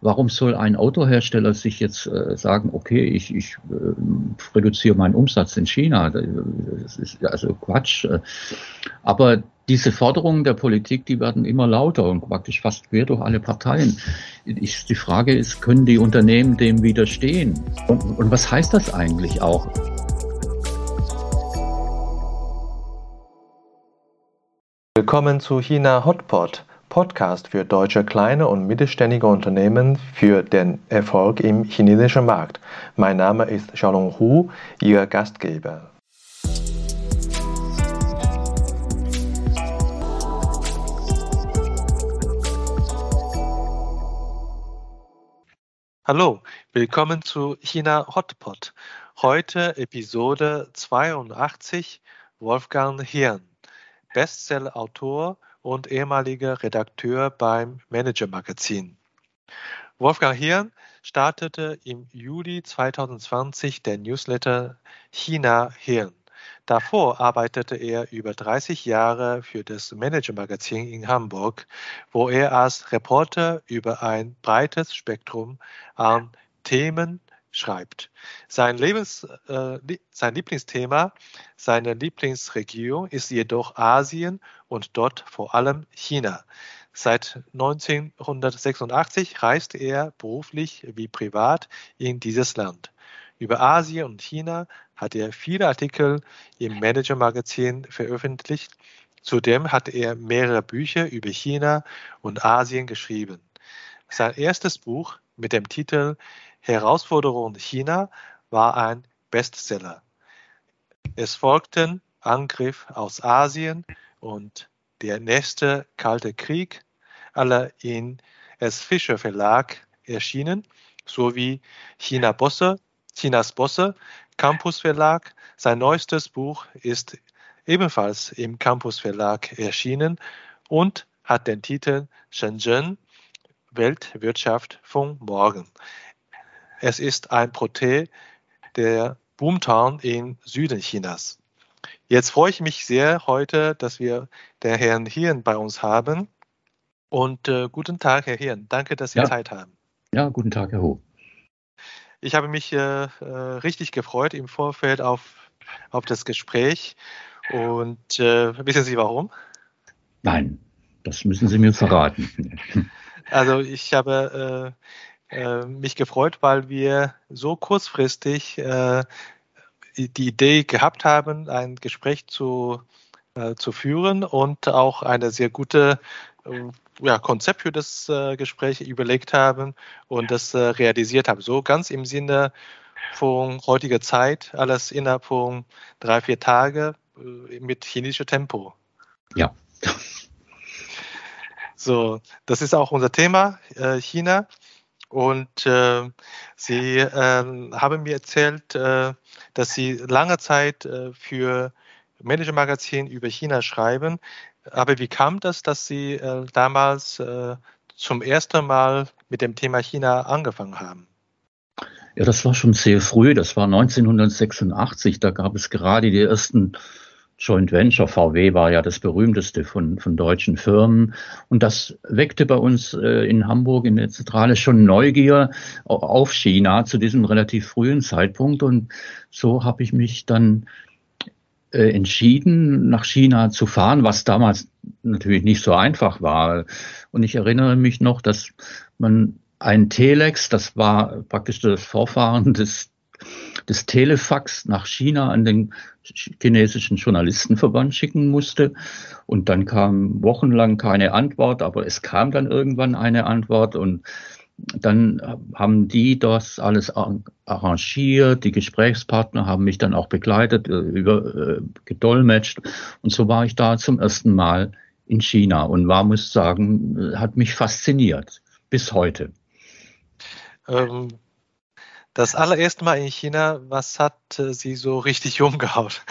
warum soll ein Autohersteller sich jetzt äh, sagen, okay, ich, ich äh, reduziere meinen Umsatz in China? Das ist also Quatsch. Aber diese Forderungen der Politik, die werden immer lauter und praktisch fast quer durch alle Parteien. Ich, die Frage ist, können die Unternehmen dem widerstehen? Und, und was heißt das eigentlich auch? Willkommen zu China Hotpot, Podcast für deutsche kleine und mittelständige Unternehmen für den Erfolg im chinesischen Markt. Mein Name ist Xiaolong Hu, Ihr Gastgeber. Hallo, willkommen zu China Hotpot. Heute Episode 82 Wolfgang Hirn. Bestseller-Autor und ehemaliger Redakteur beim Manager-Magazin. Wolfgang Hirn startete im Juli 2020 den Newsletter China Hirn. Davor arbeitete er über 30 Jahre für das Manager-Magazin in Hamburg, wo er als Reporter über ein breites Spektrum an Themen schreibt. Sein, Lebens, äh, sein Lieblingsthema, seine Lieblingsregion ist jedoch Asien und dort vor allem China. Seit 1986 reist er beruflich wie privat in dieses Land. Über Asien und China hat er viele Artikel im Manager Magazin veröffentlicht. Zudem hat er mehrere Bücher über China und Asien geschrieben. Sein erstes Buch mit dem Titel Herausforderung China war ein Bestseller. Es folgten Angriff aus Asien und der nächste Kalte Krieg, alle in S. Fischer Verlag erschienen, sowie China Bosse, Chinas Bosse, Campus Verlag. Sein neuestes Buch ist ebenfalls im Campus Verlag erschienen und hat den Titel Shenzhen Weltwirtschaft von morgen. Es ist ein Proté der Boomtown im Süden Chinas. Jetzt freue ich mich sehr heute, dass wir den Herrn Hirn bei uns haben. Und äh, guten Tag, Herr Hirn. Danke, dass Sie ja. Zeit haben. Ja, guten Tag, Herr Ho. Ich habe mich äh, äh, richtig gefreut im Vorfeld auf, auf das Gespräch. Und äh, wissen Sie warum? Nein, das müssen Sie mir verraten. Also ich habe äh, äh, mich gefreut, weil wir so kurzfristig äh, die Idee gehabt haben, ein Gespräch zu, äh, zu führen und auch eine sehr gute äh, ja, Konzept für das äh, Gespräch überlegt haben und das realisiert haben. So ganz im Sinne von heutiger Zeit, alles innerhalb von drei, vier Tagen mit chinesischer Tempo. Ja. So, das ist auch unser Thema, China. Und äh, Sie äh, haben mir erzählt, äh, dass Sie lange Zeit äh, für Manager Magazin über China schreiben. Aber wie kam das, dass Sie äh, damals äh, zum ersten Mal mit dem Thema China angefangen haben? Ja, das war schon sehr früh. Das war 1986. Da gab es gerade die ersten Joint Venture, VW war ja das berühmteste von, von deutschen Firmen. Und das weckte bei uns äh, in Hamburg in der Zentrale schon Neugier auf China zu diesem relativ frühen Zeitpunkt. Und so habe ich mich dann äh, entschieden, nach China zu fahren, was damals natürlich nicht so einfach war. Und ich erinnere mich noch, dass man ein Telex, das war praktisch das Vorfahren des des Telefax nach China an den chinesischen Journalistenverband schicken musste. Und dann kam wochenlang keine Antwort, aber es kam dann irgendwann eine Antwort und dann haben die das alles arrangiert, die Gesprächspartner haben mich dann auch begleitet, äh, über, äh, gedolmetscht und so war ich da zum ersten Mal in China und war, muss sagen, hat mich fasziniert bis heute. Ähm, das allererste Mal in China, was hat äh, Sie so richtig umgehaut?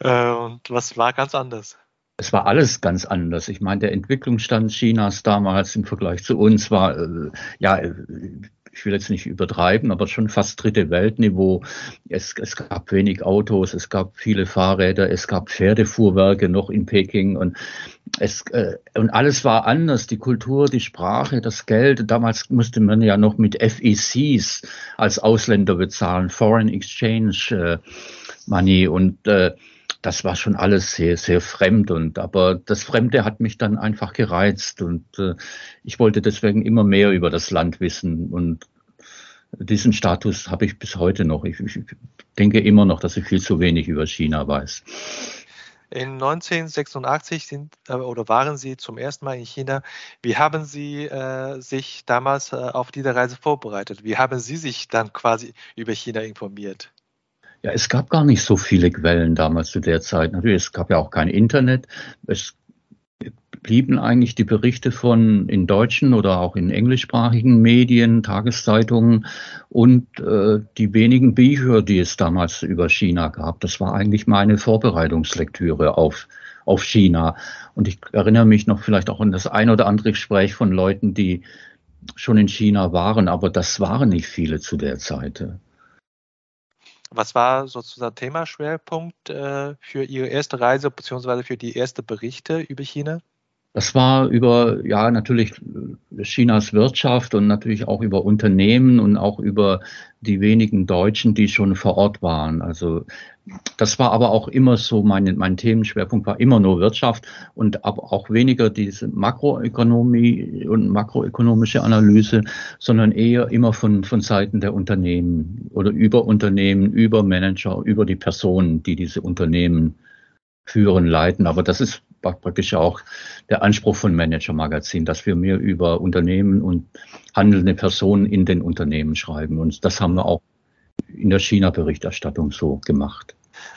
Äh, und was war ganz anders? Es war alles ganz anders. Ich meine, der Entwicklungsstand Chinas damals im Vergleich zu uns war, äh, ja, ich will jetzt nicht übertreiben, aber schon fast dritte Weltniveau. Es, es gab wenig Autos, es gab viele Fahrräder, es gab Pferdefuhrwerke noch in Peking und es, äh, und alles war anders. Die Kultur, die Sprache, das Geld. Damals musste man ja noch mit FECs als Ausländer bezahlen, Foreign Exchange äh, Money und äh, das war schon alles sehr, sehr fremd und aber das Fremde hat mich dann einfach gereizt und äh, ich wollte deswegen immer mehr über das Land wissen und diesen Status habe ich bis heute noch. Ich, ich denke immer noch, dass ich viel zu wenig über China weiß. In 1986 sind äh, oder waren Sie zum ersten Mal in China. Wie haben Sie äh, sich damals äh, auf diese Reise vorbereitet? Wie haben Sie sich dann quasi über China informiert? Ja, es gab gar nicht so viele Quellen damals zu der Zeit. Natürlich, es gab ja auch kein Internet. Es blieben eigentlich die Berichte von in deutschen oder auch in englischsprachigen Medien, Tageszeitungen und äh, die wenigen Bücher, die es damals über China gab. Das war eigentlich meine Vorbereitungslektüre auf, auf China. Und ich erinnere mich noch vielleicht auch an das ein oder andere Gespräch von Leuten, die schon in China waren, aber das waren nicht viele zu der Zeit. Was war sozusagen Themaschwerpunkt äh, für Ihre erste Reise bzw. für die ersten Berichte über China? Das war über, ja, natürlich Chinas Wirtschaft und natürlich auch über Unternehmen und auch über die wenigen Deutschen, die schon vor Ort waren. Also das war aber auch immer so, mein, mein Themenschwerpunkt war immer nur Wirtschaft und aber auch weniger diese Makroökonomie und makroökonomische Analyse, sondern eher immer von, von Seiten der Unternehmen oder über Unternehmen, über Manager, über die Personen, die diese Unternehmen führen, leiten. Aber das ist praktisch auch der Anspruch von Manager Magazin, dass wir mehr über Unternehmen und handelnde Personen in den Unternehmen schreiben. Und das haben wir auch in der China-Berichterstattung so gemacht.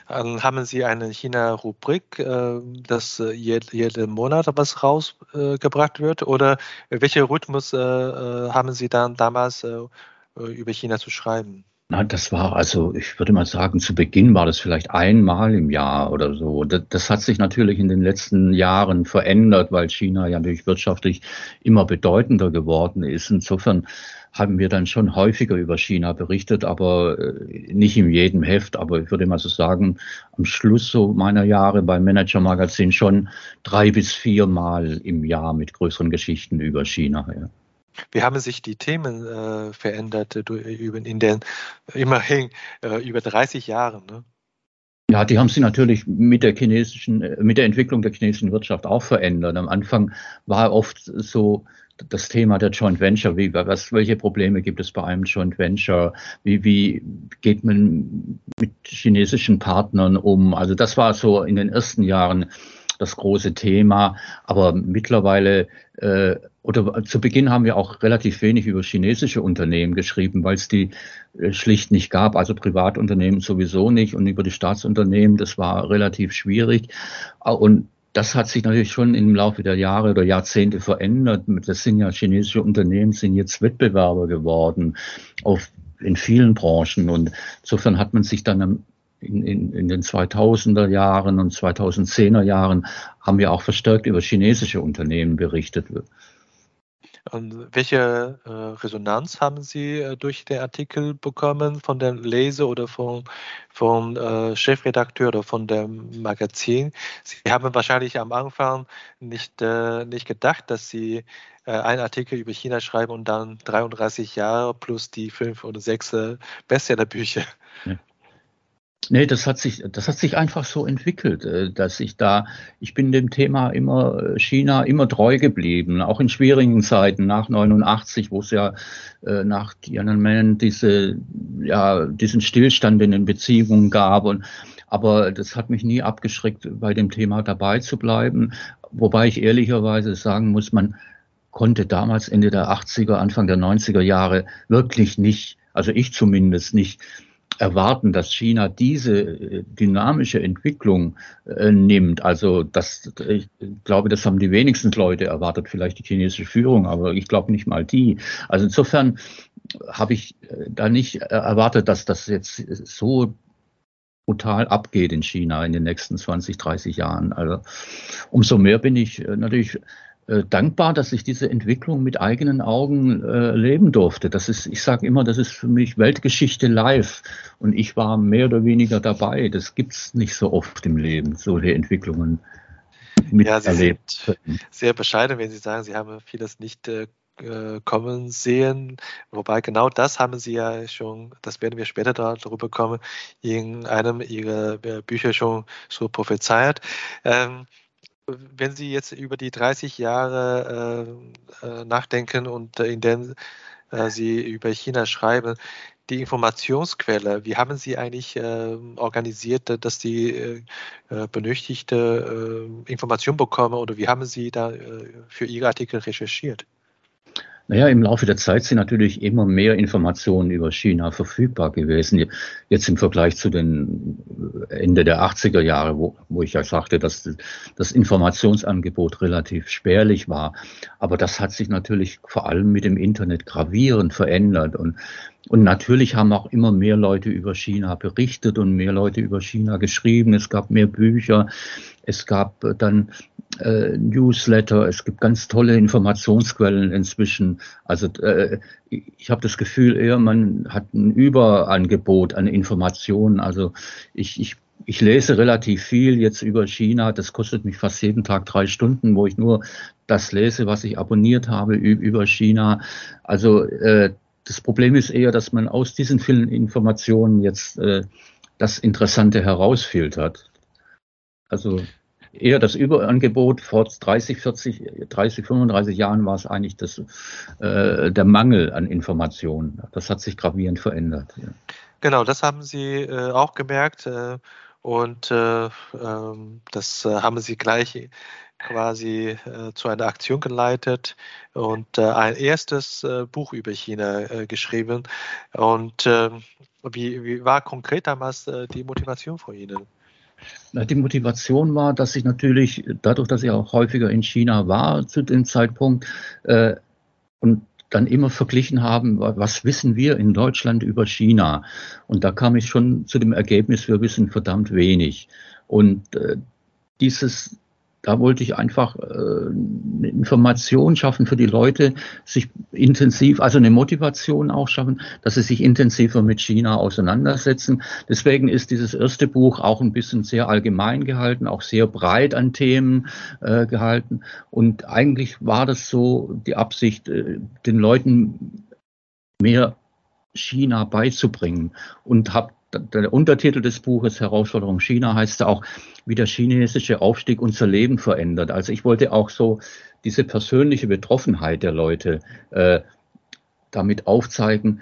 Dann haben Sie eine China-Rubrik, äh, dass äh, jeden Monat was rausgebracht wird? Oder welchen Rhythmus äh, haben Sie dann damals über China zu schreiben? Na, das war also, ich würde mal sagen, zu Beginn war das vielleicht einmal im Jahr oder so. Das, das, hat sich natürlich in den letzten Jahren verändert, weil China ja natürlich wirtschaftlich immer bedeutender geworden ist. Insofern haben wir dann schon häufiger über China berichtet, aber äh, nicht in jedem Heft. Aber ich würde mal so sagen, am Schluss so meiner Jahre beim Manager Magazin schon drei bis vier Mal im Jahr mit größeren Geschichten über China. Ja. Wie haben sich die Themen äh, verändert äh, in den immerhin äh, über 30 Jahren? Ne? Ja, die haben sich natürlich mit der chinesischen, äh, mit der Entwicklung der chinesischen Wirtschaft auch verändert. Am Anfang war oft so das Thema der Joint Venture, wie, was, welche Probleme gibt es bei einem Joint Venture, wie, wie geht man mit chinesischen Partnern um? Also das war so in den ersten Jahren das große Thema. Aber mittlerweile äh, oder zu Beginn haben wir auch relativ wenig über chinesische Unternehmen geschrieben, weil es die äh, schlicht nicht gab. Also Privatunternehmen sowieso nicht und über die Staatsunternehmen, das war relativ schwierig. Und das hat sich natürlich schon im Laufe der Jahre oder Jahrzehnte verändert. Das sind ja chinesische Unternehmen, sind jetzt Wettbewerber geworden auf, in vielen Branchen. Und insofern hat man sich dann in, in, in den 2000er Jahren und 2010er Jahren haben wir auch verstärkt über chinesische Unternehmen berichtet. Und welche äh, Resonanz haben Sie äh, durch den Artikel bekommen von den Leser oder von, vom äh, Chefredakteur oder von dem Magazin? Sie haben wahrscheinlich am Anfang nicht, äh, nicht gedacht, dass Sie äh, einen Artikel über China schreiben und dann 33 Jahre plus die fünf oder sechs äh, Bestsellerbücher. Ja. Nee, das hat sich, das hat sich einfach so entwickelt, äh, dass ich da, ich bin dem Thema immer äh, China immer treu geblieben, auch in schwierigen Zeiten nach 89, wo es ja äh, nach Tiananmen diese, ja, diesen Stillstand in den Beziehungen gab und aber das hat mich nie abgeschreckt, bei dem Thema dabei zu bleiben. Wobei ich ehrlicherweise sagen muss, man konnte damals Ende der 80er, Anfang der 90er Jahre wirklich nicht, also ich zumindest nicht, erwarten, dass China diese äh, dynamische Entwicklung äh, nimmt. Also das, ich glaube, das haben die wenigsten Leute erwartet, vielleicht die chinesische Führung, aber ich glaube nicht mal die. Also insofern habe ich äh, da nicht erwartet, dass das jetzt so brutal abgeht in China in den nächsten 20, 30 Jahren. Also umso mehr bin ich natürlich äh, dankbar, dass ich diese Entwicklung mit eigenen Augen äh, leben durfte. Das ist, ich sage immer, das ist für mich Weltgeschichte live. Und ich war mehr oder weniger dabei. Das gibt es nicht so oft im Leben, solche Entwicklungen miterlebt. Ja, Sie sind sehr bescheiden, wenn Sie sagen, Sie haben vieles nicht äh, äh, kommen sehen. Wobei genau das haben Sie ja schon, das werden wir später darüber kommen, in einem Ihrer äh, Bücher schon so prophezeit. Ähm, wenn Sie jetzt über die 30 Jahre äh, äh, nachdenken und in denen äh, Sie über China schreiben, die Informationsquelle, wie haben Sie eigentlich äh, organisiert, dass die äh, benötigte Information bekommen oder wie haben Sie da für Ihre Artikel recherchiert? Naja, im Laufe der Zeit sind natürlich immer mehr Informationen über China verfügbar gewesen. Jetzt im Vergleich zu den äh, Ende der 80er Jahre, wo, wo ich ja sagte, dass das Informationsangebot relativ spärlich war. Aber das hat sich natürlich vor allem mit dem Internet gravierend verändert. Und, und natürlich haben auch immer mehr Leute über China berichtet und mehr Leute über China geschrieben. Es gab mehr Bücher. Es gab dann äh, Newsletter, es gibt ganz tolle Informationsquellen inzwischen. Also äh, ich habe das Gefühl eher, man hat ein Überangebot an Informationen. Also ich, ich, ich lese relativ viel jetzt über China. Das kostet mich fast jeden Tag drei Stunden, wo ich nur das lese, was ich abonniert habe über China. Also äh, das Problem ist eher, dass man aus diesen vielen Informationen jetzt äh, das Interessante herausfiltert. Also eher das Überangebot. Vor 30, 40, 30, 35 Jahren war es eigentlich das, äh, der Mangel an Informationen. Das hat sich gravierend verändert. Ja. Genau, das haben Sie äh, auch gemerkt äh, und äh, ähm, das äh, haben Sie gleich quasi äh, zu einer Aktion geleitet und ein erstes Buch über China geschrieben. Und ähm, wie, wie war konkret damals die Motivation von Ihnen? Die Motivation war, dass ich natürlich, dadurch, dass ich auch häufiger in China war zu dem Zeitpunkt äh, und dann immer verglichen haben, was wissen wir in Deutschland über China? Und da kam ich schon zu dem Ergebnis, wir wissen verdammt wenig. Und äh, dieses da wollte ich einfach äh, eine Information schaffen für die Leute, sich intensiv, also eine Motivation auch schaffen, dass sie sich intensiver mit China auseinandersetzen. Deswegen ist dieses erste Buch auch ein bisschen sehr allgemein gehalten, auch sehr breit an Themen äh, gehalten. Und eigentlich war das so die Absicht, äh, den Leuten mehr China beizubringen und habe der Untertitel des Buches Herausforderung China heißt auch, wie der chinesische Aufstieg unser Leben verändert. Also ich wollte auch so diese persönliche Betroffenheit der Leute äh, damit aufzeigen,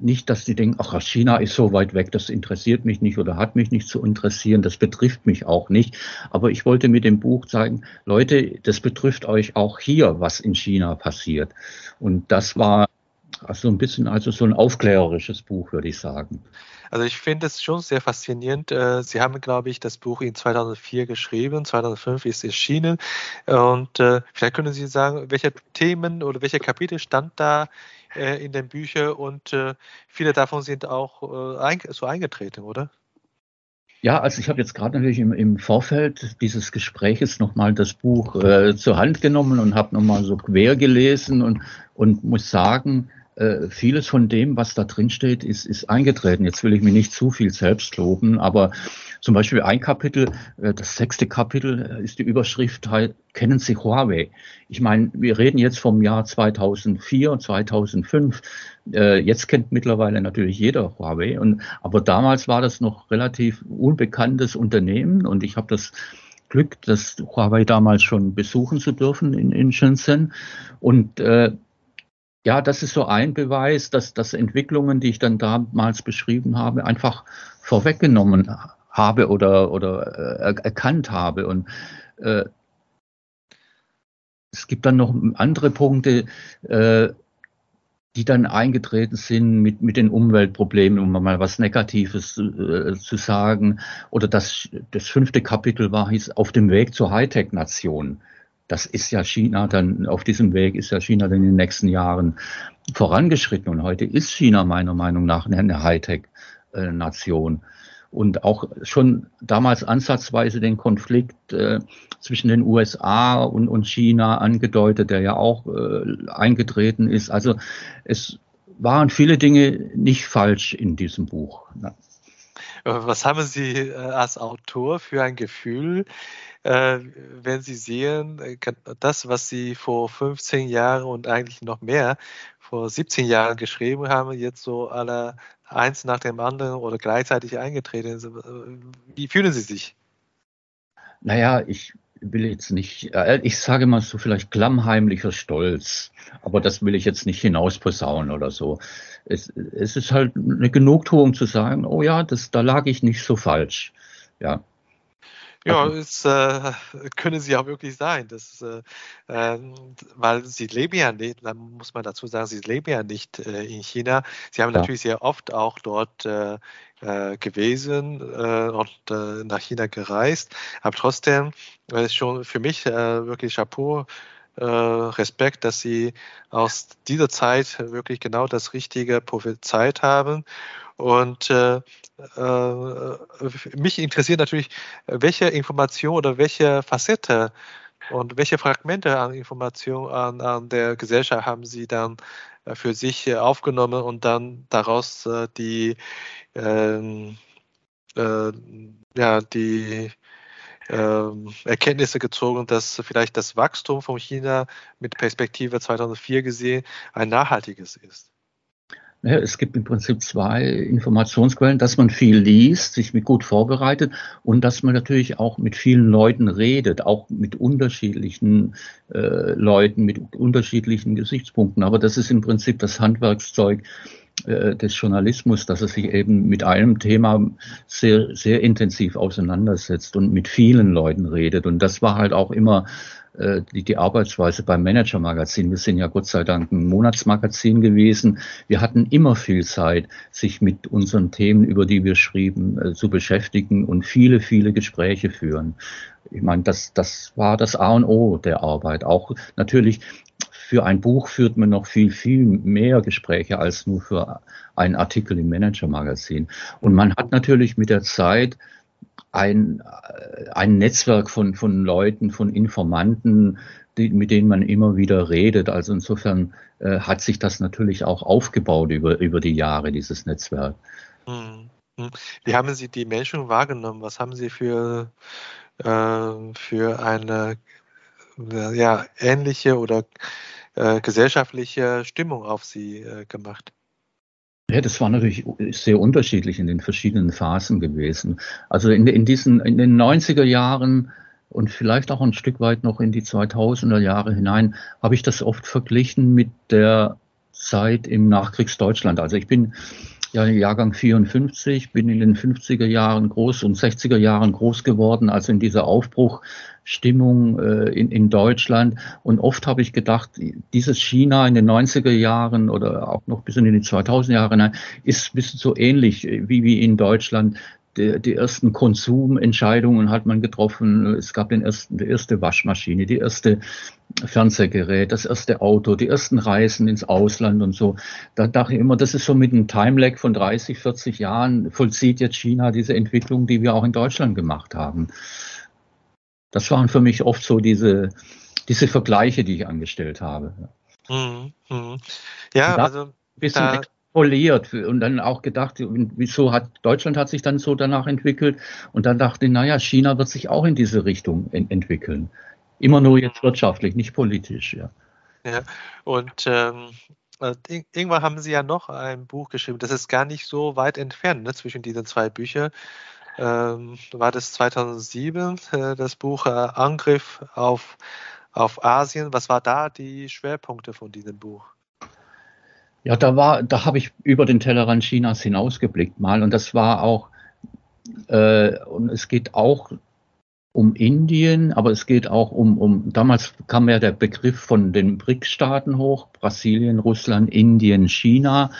nicht, dass die denken, ach, China ist so weit weg, das interessiert mich nicht oder hat mich nicht zu interessieren, das betrifft mich auch nicht. Aber ich wollte mit dem Buch zeigen, Leute, das betrifft euch auch hier, was in China passiert. Und das war also ein bisschen also so ein aufklärerisches Buch, würde ich sagen. Also ich finde es schon sehr faszinierend. Äh, Sie haben, glaube ich, das Buch in 2004 geschrieben, 2005 ist es erschienen. Und äh, vielleicht können Sie sagen, welche Themen oder welche Kapitel stand da äh, in den Büchern und viele davon sind auch so eingetreten, oder? Ja, also ich habe jetzt gerade natürlich im, im, Vorfeld dieses Gespräches nochmal das Buch äh, zur Hand genommen und habe nochmal so quer gelesen und, und muss sagen, äh, vieles von dem, was da drin steht, ist, ist eingetreten. Jetzt will ich mich nicht zu viel selbst loben, aber zum Beispiel ein Kapitel, äh, das sechste Kapitel äh, ist die Überschrift, halt, kennen Sie Huawei? Ich meine, wir reden jetzt vom Jahr 2004, 2005. Jetzt kennt mittlerweile natürlich jeder Huawei, und, aber damals war das noch relativ unbekanntes Unternehmen und ich habe das Glück, das Huawei damals schon besuchen zu dürfen in, in Shenzhen. Und äh, ja, das ist so ein Beweis, dass, dass Entwicklungen, die ich dann damals beschrieben habe, einfach vorweggenommen habe oder, oder äh, erkannt habe. Und äh, es gibt dann noch andere Punkte, äh, die dann eingetreten sind mit, mit den Umweltproblemen, um mal was Negatives äh, zu sagen. Oder das, das fünfte Kapitel war, hieß auf dem Weg zur Hightech-Nation das ist ja China dann, auf diesem Weg ist ja China dann in den nächsten Jahren vorangeschritten. Und heute ist China meiner Meinung nach eine Hightech-Nation. und auch schon damals ansatzweise den Konflikt äh, zwischen den USA und, und China angedeutet, der ja auch äh, eingetreten ist. Also es waren viele Dinge nicht falsch in diesem Buch. Was haben Sie äh, als Autor für ein Gefühl, äh, wenn Sie sehen, äh, das, was Sie vor 15 Jahren und eigentlich noch mehr vor 17 Jahren geschrieben haben, jetzt so alle eins nach dem anderen oder gleichzeitig eingetreten sind? Wie fühlen Sie sich? Naja, ich will jetzt nicht, äh, ich sage mal so vielleicht klammheimlicher Stolz, aber das will ich jetzt nicht hinausposaunen oder so. Es, es ist halt eine Genugtuung zu sagen, oh ja, das, da lag ich nicht so falsch. Ja, ja, es äh, können sie auch wirklich sein. Das, äh, ähm, weil sie leben ja nicht, da muss man dazu sagen, sie leben ja nicht äh, in China. Sie haben ja. natürlich sehr oft auch dort äh, äh, gewesen äh, und nach China gereist. Aber trotzdem ist schon für mich wirklich Chapeau. Respekt, dass Sie aus dieser Zeit wirklich genau das Richtige prophezeit haben. Und äh, äh, mich interessiert natürlich, welche Information oder welche Facette und welche Fragmente an Information an, an der Gesellschaft haben Sie dann äh, für sich aufgenommen und dann daraus äh, die, ähm, äh, ja, die ähm, Erkenntnisse gezogen, dass vielleicht das Wachstum von China mit Perspektive 2004 gesehen ein nachhaltiges ist. Es gibt im Prinzip zwei Informationsquellen, dass man viel liest, sich mit gut vorbereitet und dass man natürlich auch mit vielen Leuten redet, auch mit unterschiedlichen äh, Leuten, mit unterschiedlichen Gesichtspunkten. Aber das ist im Prinzip das Handwerkszeug äh, des Journalismus, dass er sich eben mit einem Thema sehr, sehr intensiv auseinandersetzt und mit vielen Leuten redet. Und das war halt auch immer äh, die, Arbeitsweise beim Manager-Magazin. Wir sind ja Gott sei Dank ein Monatsmagazin gewesen. Wir hatten immer viel Zeit, sich mit unseren Themen, über die wir schrieben, äh, zu beschäftigen und viele, viele Gespräche führen. Ich meine, das, das war das A und O der Arbeit. Auch natürlich für ein Buch führt man noch viel, viel mehr Gespräche als nur für einen Artikel im Manager-Magazin. Und man hat natürlich mit der Zeit ein, äh, ein Netzwerk von, von Leuten, von Informanten, die, mit denen man immer wieder redet. Also insofern äh, hat sich das natürlich auch aufgebaut über, über die Jahre, dieses Netzwerk. Hm, hm. Wie haben Sie die Menschen wahrgenommen? Was haben Sie für, äh, für eine ja, ähnliche oder äh, gesellschaftliche Stimmung auf Sie äh, gemacht? Ja, das war natürlich sehr unterschiedlich in den verschiedenen Phasen gewesen. Also in, in diesen, in den 90er Jahren und vielleicht auch ein Stück weit noch in die 2000er Jahre hinein habe ich das oft verglichen mit der Zeit im Nachkriegsdeutschland. Also ich bin ja Jahrgang 54, bin in den 50er Jahren groß und 60er Jahren groß geworden, also in dieser Aufbruchstimmung äh, in, in Deutschland. Und oft habe ich gedacht, dieses China in den 90er Jahren oder auch noch bis in die 2000er Jahre hinein ist ein bisschen so ähnlich wie, wie in Deutschland die ersten Konsumentscheidungen hat man getroffen. Es gab den ersten, die erste Waschmaschine, die erste Fernsehgerät, das erste Auto, die ersten Reisen ins Ausland und so. Da dachte ich immer, das ist so mit einem Timelag von 30, 40 Jahren vollzieht jetzt China diese Entwicklung, die wir auch in Deutschland gemacht haben. Das waren für mich oft so diese, diese Vergleiche, die ich angestellt habe. Mhm, mhm. Ja, also ein bisschen da, extrapoliert und dann auch gedacht, wieso hat Deutschland hat sich dann so danach entwickelt und dann dachte ich, naja, China wird sich auch in diese Richtung ent entwickeln. Immer nur jetzt wirtschaftlich, nicht politisch, ja. Ja, und ähm, äh, irgendwann haben Sie ja noch ein Buch geschrieben, das ist gar nicht so weit entfernt ne, zwischen diesen zwei Büchern. Ähm, war das 2007, äh, das Buch äh, Angriff auf, auf Asien. Was war da die Schwerpunkte von diesem Buch? Ja, da war, da habe ich über den Tellerrand Chinas hinausgeblickt mal und das war auch, äh, und es geht auch um Indien, aber es geht auch um, um, damals kam ja der Begriff von den BRICS-Staaten hoch, Brasilien, Russland, Indien, China.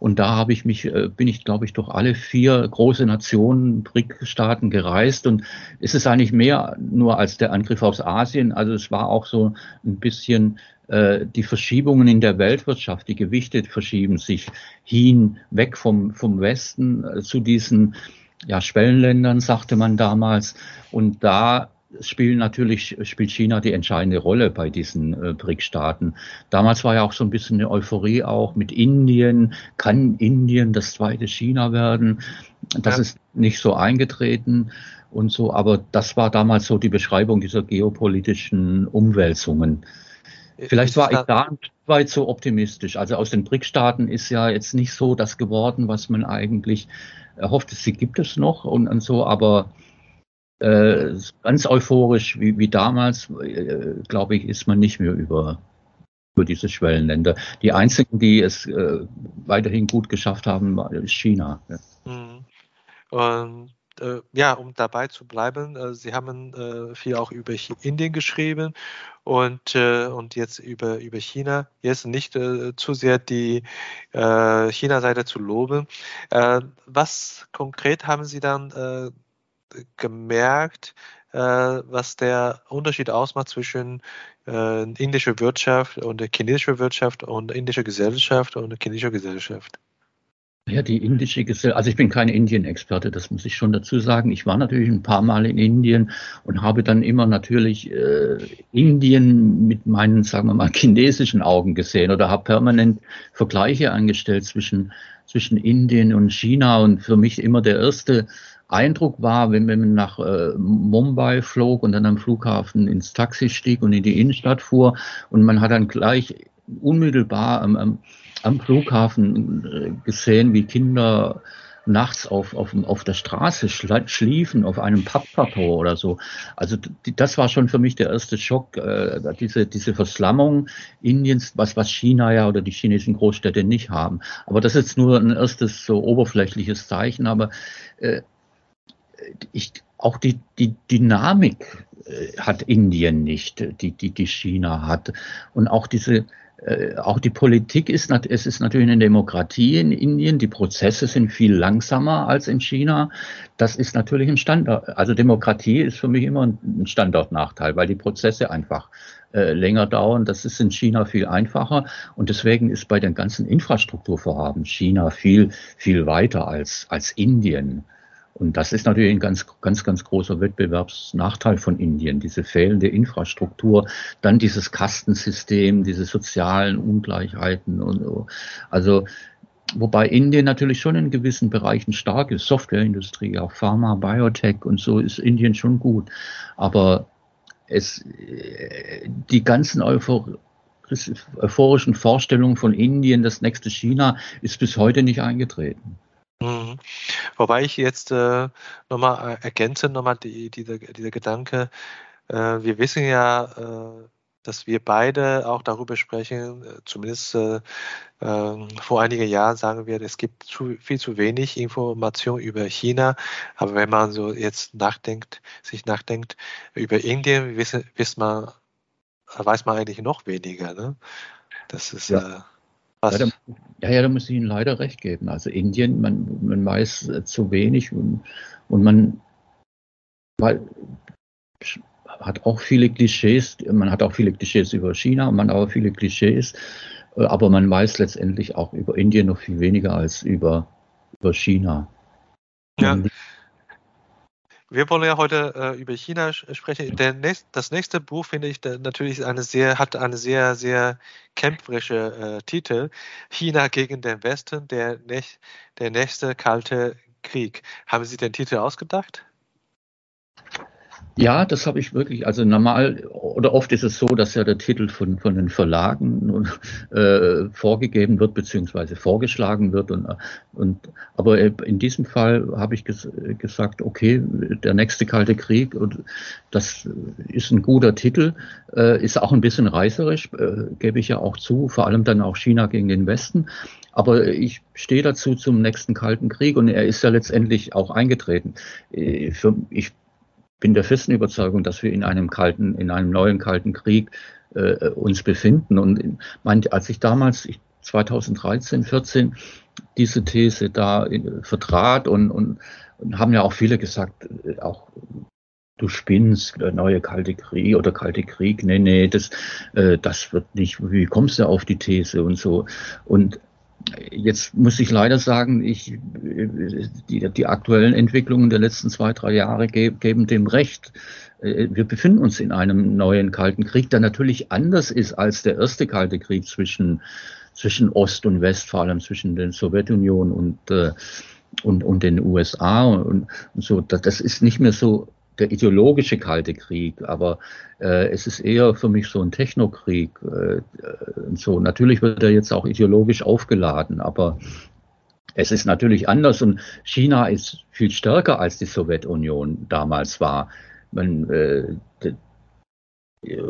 Und da habe ich mich, äh, bin ich, glaube ich, durch alle vier große Nationen, BRICS-Staaten gereist. Und es ist eigentlich mehr nur als der Angriff aus Asien. Also es war auch so ein bisschen äh, die Verschiebungen in der Weltwirtschaft, die Gewichte verschieben sich hin, weg vom, vom Westen äh, zu diesen ja, Schwellenländern, sagte man damals. Und da spielen natürlich, spielt China die entscheidende Rolle bei diesen äh, BRIC-Staaten. Damals war ja auch so ein bisschen eine Euphorie auch mit Indien. Kann Indien das zweite China werden? Das ja. ist nicht so eingetreten und so, aber das war damals so die Beschreibung dieser geopolitischen Umwälzungen. Vielleicht war ich da weit so optimistisch. Also aus den BRIC-Staaten ist ja jetzt nicht so das geworden, was man eigentlich erhofft. Sie gibt es noch und, und so, aber äh, ganz euphorisch wie, wie damals, äh, glaube ich, ist man nicht mehr über, über diese Schwellenländer. Die einzigen, die es äh, weiterhin gut geschafft haben, ist China. Ja. Mhm. Und äh, ja, um dabei zu bleiben, äh, Sie haben äh, viel auch über Indien geschrieben und, äh, und jetzt über, über China. Jetzt nicht äh, zu sehr die äh, China-Seite zu loben. was konkret haben Sie dann gemerkt, was der Unterschied ausmacht zwischen indischer Wirtschaft und chinesischer Wirtschaft und indischer Gesellschaft und chinesischer Gesellschaft? Ja, die indische Gesellschaft, also ich bin kein Indien-Experte, das muss ich schon dazu sagen. Ich war natürlich ein paar Mal in Indien und habe dann immer natürlich äh, Indien mit meinen, sagen wir mal, chinesischen Augen gesehen oder habe permanent Vergleiche angestellt zwischen, zwischen Indien und China und für mich immer der erste Eindruck war, wenn, man nach äh, Mumbai flog und dann am Flughafen ins Taxi stieg und in die Innenstadt fuhr und man hat dann gleich unmittelbar am, am am Flughafen äh, gesehen, wie Kinder nachts auf, auf, auf der Straße schliefen, auf einem Pappkarton oder so. Also das war schon für mich der erste Schock, äh, diese, diese Verslammung Indiens, was, was China ja oder die chinesischen Großstädte nicht haben. Aber das ist nur ein erstes so oberflächliches Zeichen, aber äh, ich, auch die, die Dynamik äh, hat Indien nicht, die, die, die China hat. Und auch diese, äh, auch die Politik ist, es ist natürlich eine Demokratie in Indien. Die Prozesse sind viel langsamer als in China. Das ist natürlich ein Standort. Also Demokratie ist für mich immer ein Standortnachteil, weil die Prozesse einfach äh, länger dauern. Das ist in China viel einfacher. Und deswegen ist bei den ganzen Infrastrukturvorhaben China viel, viel weiter als, als Indien. Und das ist natürlich ein ganz, ganz, ganz großer Wettbewerbsnachteil von Indien, diese fehlende Infrastruktur, dann dieses Kastensystem, diese sozialen Ungleichheiten und so. Also, wobei Indien natürlich schon in gewissen Bereichen stark ist, Softwareindustrie, auch Pharma, Biotech und so ist Indien schon gut. Aber es, die ganzen Euphor euphorischen Vorstellungen von Indien, das nächste China, ist bis heute nicht eingetreten. Mhm. Wobei ich jetzt äh, nochmal äh, ergänze, nochmal die, diese, dieser Gedanke, äh, wir wissen ja, äh, dass wir beide auch darüber sprechen, äh, zumindest äh, ähm, vor einigen Jahren sagen wir, es gibt zu, viel zu wenig Information über China, aber wenn man so jetzt nachdenkt, sich nachdenkt über Indien, wissen, wissen man, weiß man eigentlich noch weniger. Ne? Das ist ja. Was? Ja, da, ja, da muss ich Ihnen leider recht geben. Also Indien, man, man weiß äh, zu wenig und, und man weil, hat auch viele Klischees, man hat auch viele Klischees über China, man hat auch viele Klischees, äh, aber man weiß letztendlich auch über Indien noch viel weniger als über, über China. Ja. Wir wollen ja heute äh, über China sprechen. Nächst, das nächste Buch finde ich natürlich eine sehr, hat eine sehr, sehr kämpferische äh, Titel. China gegen den Westen, der, der nächste kalte Krieg. Haben Sie den Titel ausgedacht? Ja, das habe ich wirklich, also normal oder oft ist es so, dass ja der Titel von, von den Verlagen äh, vorgegeben wird beziehungsweise vorgeschlagen wird. Und, und, aber in diesem Fall habe ich ges gesagt, okay, der nächste Kalte Krieg, und das ist ein guter Titel, äh, ist auch ein bisschen reißerisch, äh, gebe ich ja auch zu, vor allem dann auch China gegen den Westen. Aber ich stehe dazu zum nächsten Kalten Krieg und er ist ja letztendlich auch eingetreten. Äh, ich bin der festen Überzeugung, dass wir in einem kalten, in einem neuen kalten Krieg äh, uns befinden. Und mein, als ich damals, 2013, 14, diese These da in, vertrat und, und, und haben ja auch viele gesagt, äh, auch du spinnst, der neue kalte Krieg oder kalte Krieg, nee, nee, das, äh, das wird nicht, wie kommst du auf die These und so. Und Jetzt muss ich leider sagen, ich, die, die aktuellen Entwicklungen der letzten zwei, drei Jahre ge geben dem recht. Äh, wir befinden uns in einem neuen Kalten Krieg, der natürlich anders ist als der erste Kalte Krieg zwischen, zwischen Ost und West, vor allem zwischen der Sowjetunion und, äh, und, und den USA und so. Das ist nicht mehr so der ideologische Kalte Krieg, aber äh, es ist eher für mich so ein Technokrieg. Äh, so natürlich wird er jetzt auch ideologisch aufgeladen, aber es ist natürlich anders und China ist viel stärker als die Sowjetunion damals war. Man, äh, die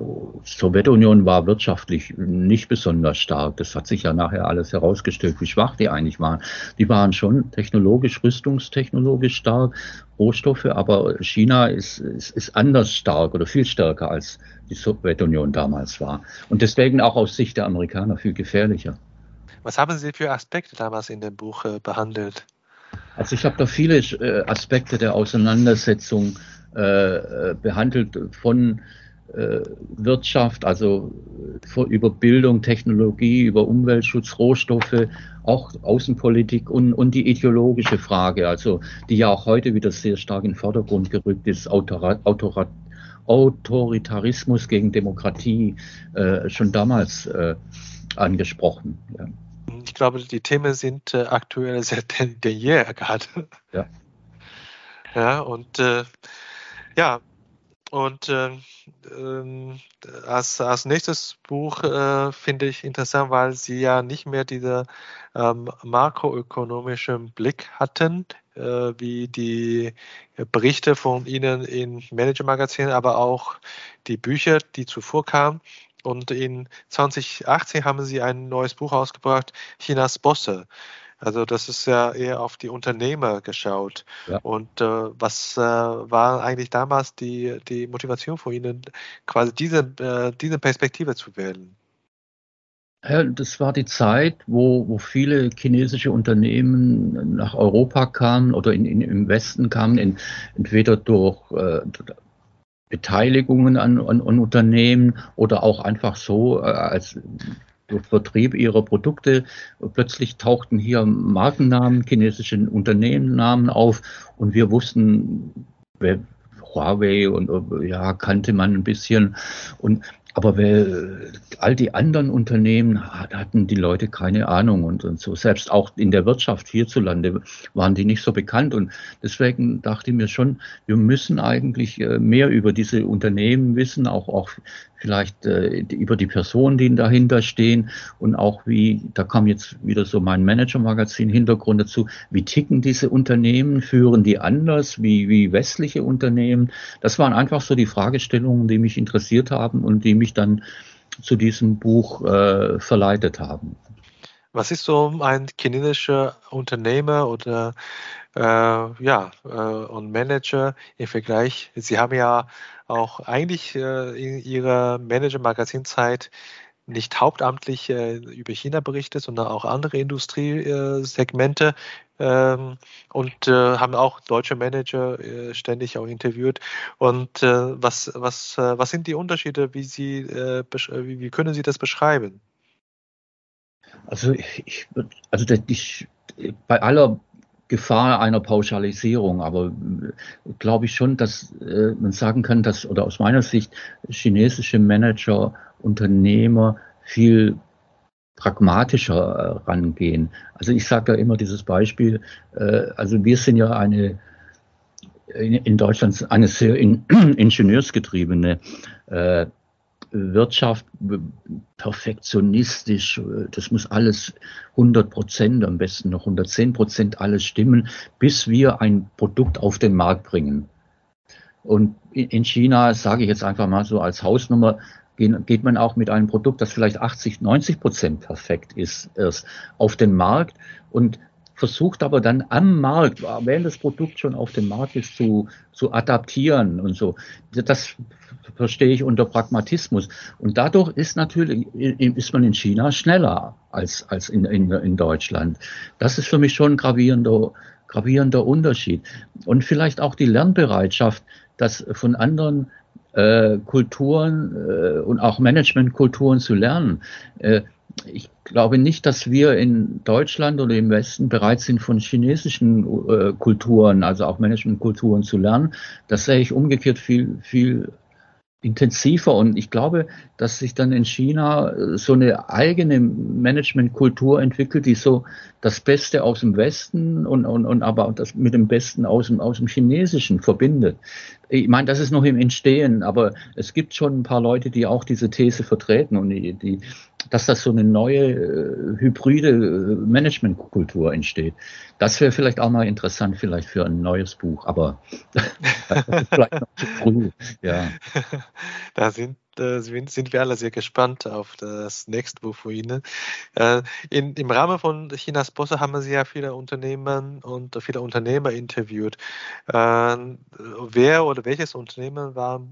Sowjetunion war wirtschaftlich nicht besonders stark. Das hat sich ja nachher alles herausgestellt, wie schwach die eigentlich waren. Die waren schon technologisch, rüstungstechnologisch stark, Rohstoffe, aber China ist, ist, ist anders stark oder viel stärker als die Sowjetunion damals war. Und deswegen auch aus Sicht der Amerikaner viel gefährlicher. Was haben Sie für Aspekte damals in dem Buch äh, behandelt? Also ich habe da viele äh, Aspekte der Auseinandersetzung äh, behandelt von Wirtschaft, also über Bildung, Technologie, über Umweltschutz, Rohstoffe, auch Außenpolitik und, und die ideologische Frage, also die ja auch heute wieder sehr stark in den Vordergrund gerückt ist, Autorat, Autorat, Autoritarismus gegen Demokratie, äh, schon damals äh, angesprochen. Ja. Ich glaube, die Themen sind äh, aktuell sehr denn, denn je gerade. Ja. Ja, und äh, ja, und äh, äh, als, als nächstes Buch äh, finde ich interessant, weil Sie ja nicht mehr diesen ähm, makroökonomischen Blick hatten, äh, wie die Berichte von Ihnen in Manager-Magazinen, aber auch die Bücher, die zuvor kamen. Und in 2018 haben Sie ein neues Buch ausgebracht, Chinas Bosse. Also das ist ja eher auf die Unternehmer geschaut. Ja. Und äh, was äh, war eigentlich damals die, die Motivation von Ihnen, quasi diese, äh, diese Perspektive zu wählen? Ja, das war die Zeit, wo, wo viele chinesische Unternehmen nach Europa kamen oder in, in, im Westen kamen, in, entweder durch äh, Beteiligungen an, an, an, Unternehmen oder auch einfach so äh, als Vertrieb ihrer Produkte. Plötzlich tauchten hier Markennamen, chinesische Unternehmennamen auf und wir wussten, Huawei und ja, kannte man ein bisschen. Und aber wer, all die anderen Unternehmen hatten die Leute keine Ahnung und, und, so. Selbst auch in der Wirtschaft hierzulande waren die nicht so bekannt. Und deswegen dachte ich mir schon, wir müssen eigentlich äh, mehr über diese Unternehmen wissen, auch, auch vielleicht äh, über die Personen, die dahinter stehen und auch wie, da kam jetzt wieder so mein Manager-Magazin Hintergrund dazu, wie ticken diese Unternehmen, führen die anders wie, wie westliche Unternehmen? Das waren einfach so die Fragestellungen, die mich interessiert haben und die mich dann zu diesem Buch äh, verleitet haben. Was ist so ein chinesischer Unternehmer oder äh, ja, äh, und Manager im Vergleich? Sie haben ja auch eigentlich äh, in ihrer Manager-Magazin-Zeit nicht hauptamtlich äh, über China berichtet, sondern auch andere Industriesegmente ähm, und äh, haben auch deutsche Manager äh, ständig auch interviewt. Und äh, was, was, äh, was sind die Unterschiede? Wie, Sie, äh, wie, wie, können Sie das beschreiben? Also, ich, also ich, bei aller Gefahr einer Pauschalisierung, aber glaube ich schon, dass äh, man sagen kann, dass oder aus meiner Sicht chinesische Manager, Unternehmer viel pragmatischer äh, rangehen. Also ich sage ja immer dieses Beispiel, äh, also wir sind ja eine in, in Deutschland eine sehr in, ingenieursgetriebene äh, Wirtschaft perfektionistisch, das muss alles 100 Prozent, am besten noch 110 Prozent alles stimmen, bis wir ein Produkt auf den Markt bringen. Und in China, sage ich jetzt einfach mal so als Hausnummer, geht man auch mit einem Produkt, das vielleicht 80, 90 Prozent perfekt ist, erst auf den Markt und versucht aber dann am Markt, während das Produkt schon auf dem Markt ist, zu, zu adaptieren und so. Das verstehe ich unter Pragmatismus. Und dadurch ist natürlich, ist man in China schneller als, als in, in, in Deutschland. Das ist für mich schon ein gravierender, gravierender Unterschied. Und vielleicht auch die Lernbereitschaft, das von anderen äh, Kulturen äh, und auch Managementkulturen zu lernen. Äh, ich glaube nicht, dass wir in Deutschland oder im Westen bereit sind, von chinesischen äh, Kulturen, also auch Managementkulturen zu lernen. Das sehe ich umgekehrt viel, viel intensiver. Und ich glaube, dass sich dann in China äh, so eine eigene Managementkultur entwickelt, die so das Beste aus dem Westen und, und, und aber das mit dem Besten aus dem, aus dem Chinesischen verbindet. Ich meine, das ist noch im Entstehen, aber es gibt schon ein paar Leute, die auch diese These vertreten und die, die dass das so eine neue äh, hybride äh, Managementkultur entsteht. Das wäre vielleicht auch mal interessant, vielleicht für ein neues Buch, aber vielleicht noch zu früh. Ja. Da sind, äh, sind wir alle sehr gespannt auf das nächste Buch von Ihnen. Äh, in, Im Rahmen von Chinas Bosse haben Sie ja viele Unternehmen und viele Unternehmer interviewt. Äh, wer oder welches Unternehmen war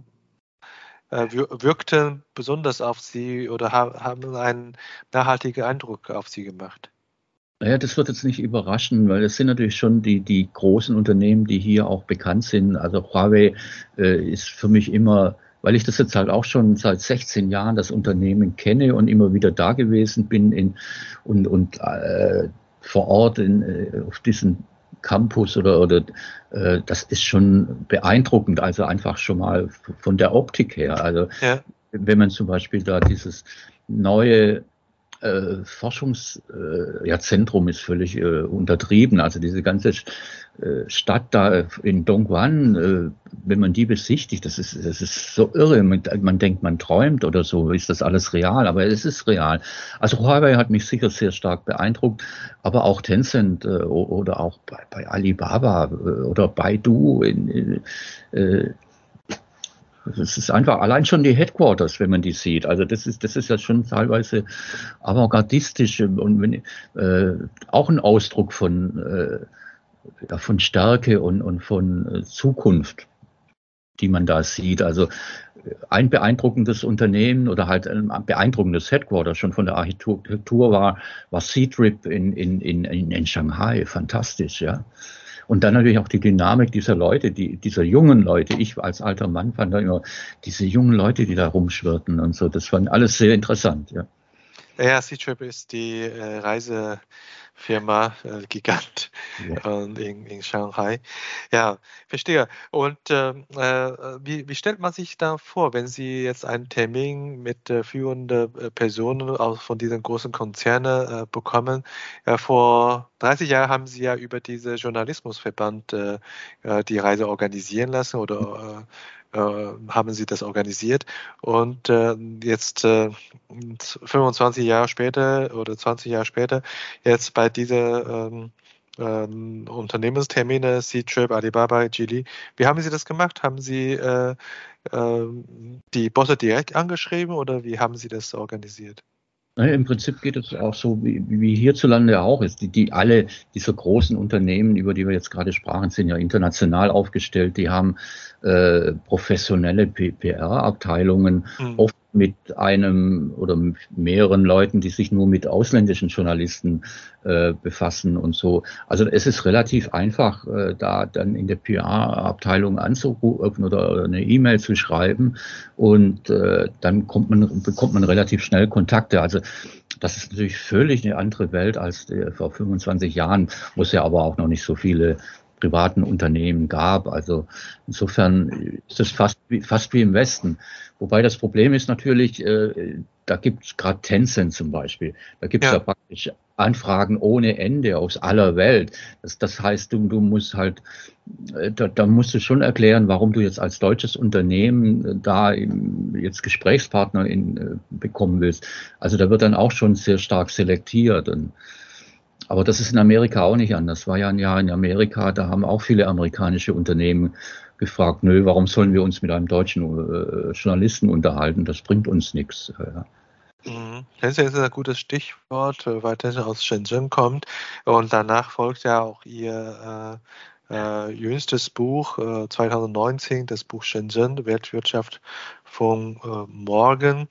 wirkten besonders auf Sie oder haben einen nachhaltigen Eindruck auf Sie gemacht? Naja, das wird jetzt nicht überraschen, weil es sind natürlich schon die, die großen Unternehmen, die hier auch bekannt sind. Also Huawei äh, ist für mich immer, weil ich das jetzt halt auch schon seit 16 Jahren das Unternehmen kenne und immer wieder da gewesen bin in, und, und äh, vor Ort in, äh, auf diesen Campus oder, oder äh, das ist schon beeindruckend, also einfach schon mal von der Optik her. Also ja. wenn man zum Beispiel da dieses neue äh, Forschungszentrum äh, ist völlig äh, untertrieben. Also diese ganze äh, Stadt da in Dongguan, äh, wenn man die besichtigt, das ist, das ist so irre. Man, denkt, man träumt oder so, ist das alles real, aber es ist real. Also Huawei hat mich sicher sehr stark beeindruckt, aber auch Tencent oder auch bei, bei Alibaba oder Baidu in, in, das ist einfach allein schon die Headquarters, wenn man die sieht. Also das ist, das ist ja schon teilweise avantgardistisch und wenn, äh, auch ein Ausdruck von, äh, von Stärke und, und von äh, Zukunft, die man da sieht. Also ein beeindruckendes Unternehmen oder halt ein beeindruckendes Headquarter schon von der Architektur war, war Seedrip in, in, in, in Shanghai. Fantastisch, ja. Und dann natürlich auch die Dynamik dieser Leute, die, dieser jungen Leute. Ich als alter Mann fand da immer diese jungen Leute, die da rumschwirrten und so. Das fand alles sehr interessant, ja. Ja, C-Trip ist die äh, Reise Firma, äh, Gigant ja. in, in Shanghai. Ja, verstehe. Und ähm, äh, wie, wie, stellt man sich da vor, wenn Sie jetzt einen Termin mit äh, führenden äh, Personen aus, von diesen großen Konzernen äh, bekommen? vor 30 Jahren haben Sie ja über diesen Journalismusverband die Reise organisieren lassen oder äh, haben sie das organisiert. Und äh, jetzt äh, 25 Jahre später oder 20 Jahre später, jetzt bei dieser ähm, ähm, Unternehmenstermine, C-Trip, Alibaba, Geely. Wie haben Sie das gemacht? Haben Sie äh, äh, die Bosse direkt angeschrieben oder wie haben Sie das organisiert? Naja, Im Prinzip geht es auch so, wie, wie hierzulande auch ist. Die, die alle diese großen Unternehmen, über die wir jetzt gerade sprachen, sind ja international aufgestellt. Die haben äh, professionelle PR-Abteilungen, mhm. oft mit einem oder mehreren Leuten, die sich nur mit ausländischen Journalisten äh, befassen und so. Also es ist relativ einfach, äh, da dann in der PR-Abteilung anzurufen oder, eine E-Mail zu schreiben und äh, dann kommt man, bekommt man relativ schnell Kontakte. Also das ist natürlich völlig eine andere Welt als vor 25 Jahren, wo es ja aber auch noch nicht so viele privaten Unternehmen gab. Also insofern ist es fast wie, fast wie im Westen. Wobei das Problem ist natürlich, äh, da gibt es gerade Tencent zum Beispiel. Da gibt es ja. ja. praktisch Anfragen ohne Ende aus aller Welt. Das, das heißt, du, du musst halt, äh, da, da musst du schon erklären, warum du jetzt als deutsches Unternehmen äh, da jetzt Gesprächspartner in, äh, bekommen willst. Also da wird dann auch schon sehr stark selektiert. Und, aber das ist in Amerika auch nicht anders. War ja ein Jahr in Amerika, da haben auch viele amerikanische Unternehmen gefragt, nö, warum sollen wir uns mit einem deutschen äh, Journalisten unterhalten? Das bringt uns nichts. Ja. Mhm. Das ist ein gutes Stichwort, äh, weil das aus Shenzhen kommt. Und danach folgt ja auch Ihr äh, äh, jüngstes Buch, äh, 2019, das Buch Shenzhen, Weltwirtschaft von äh, morgen.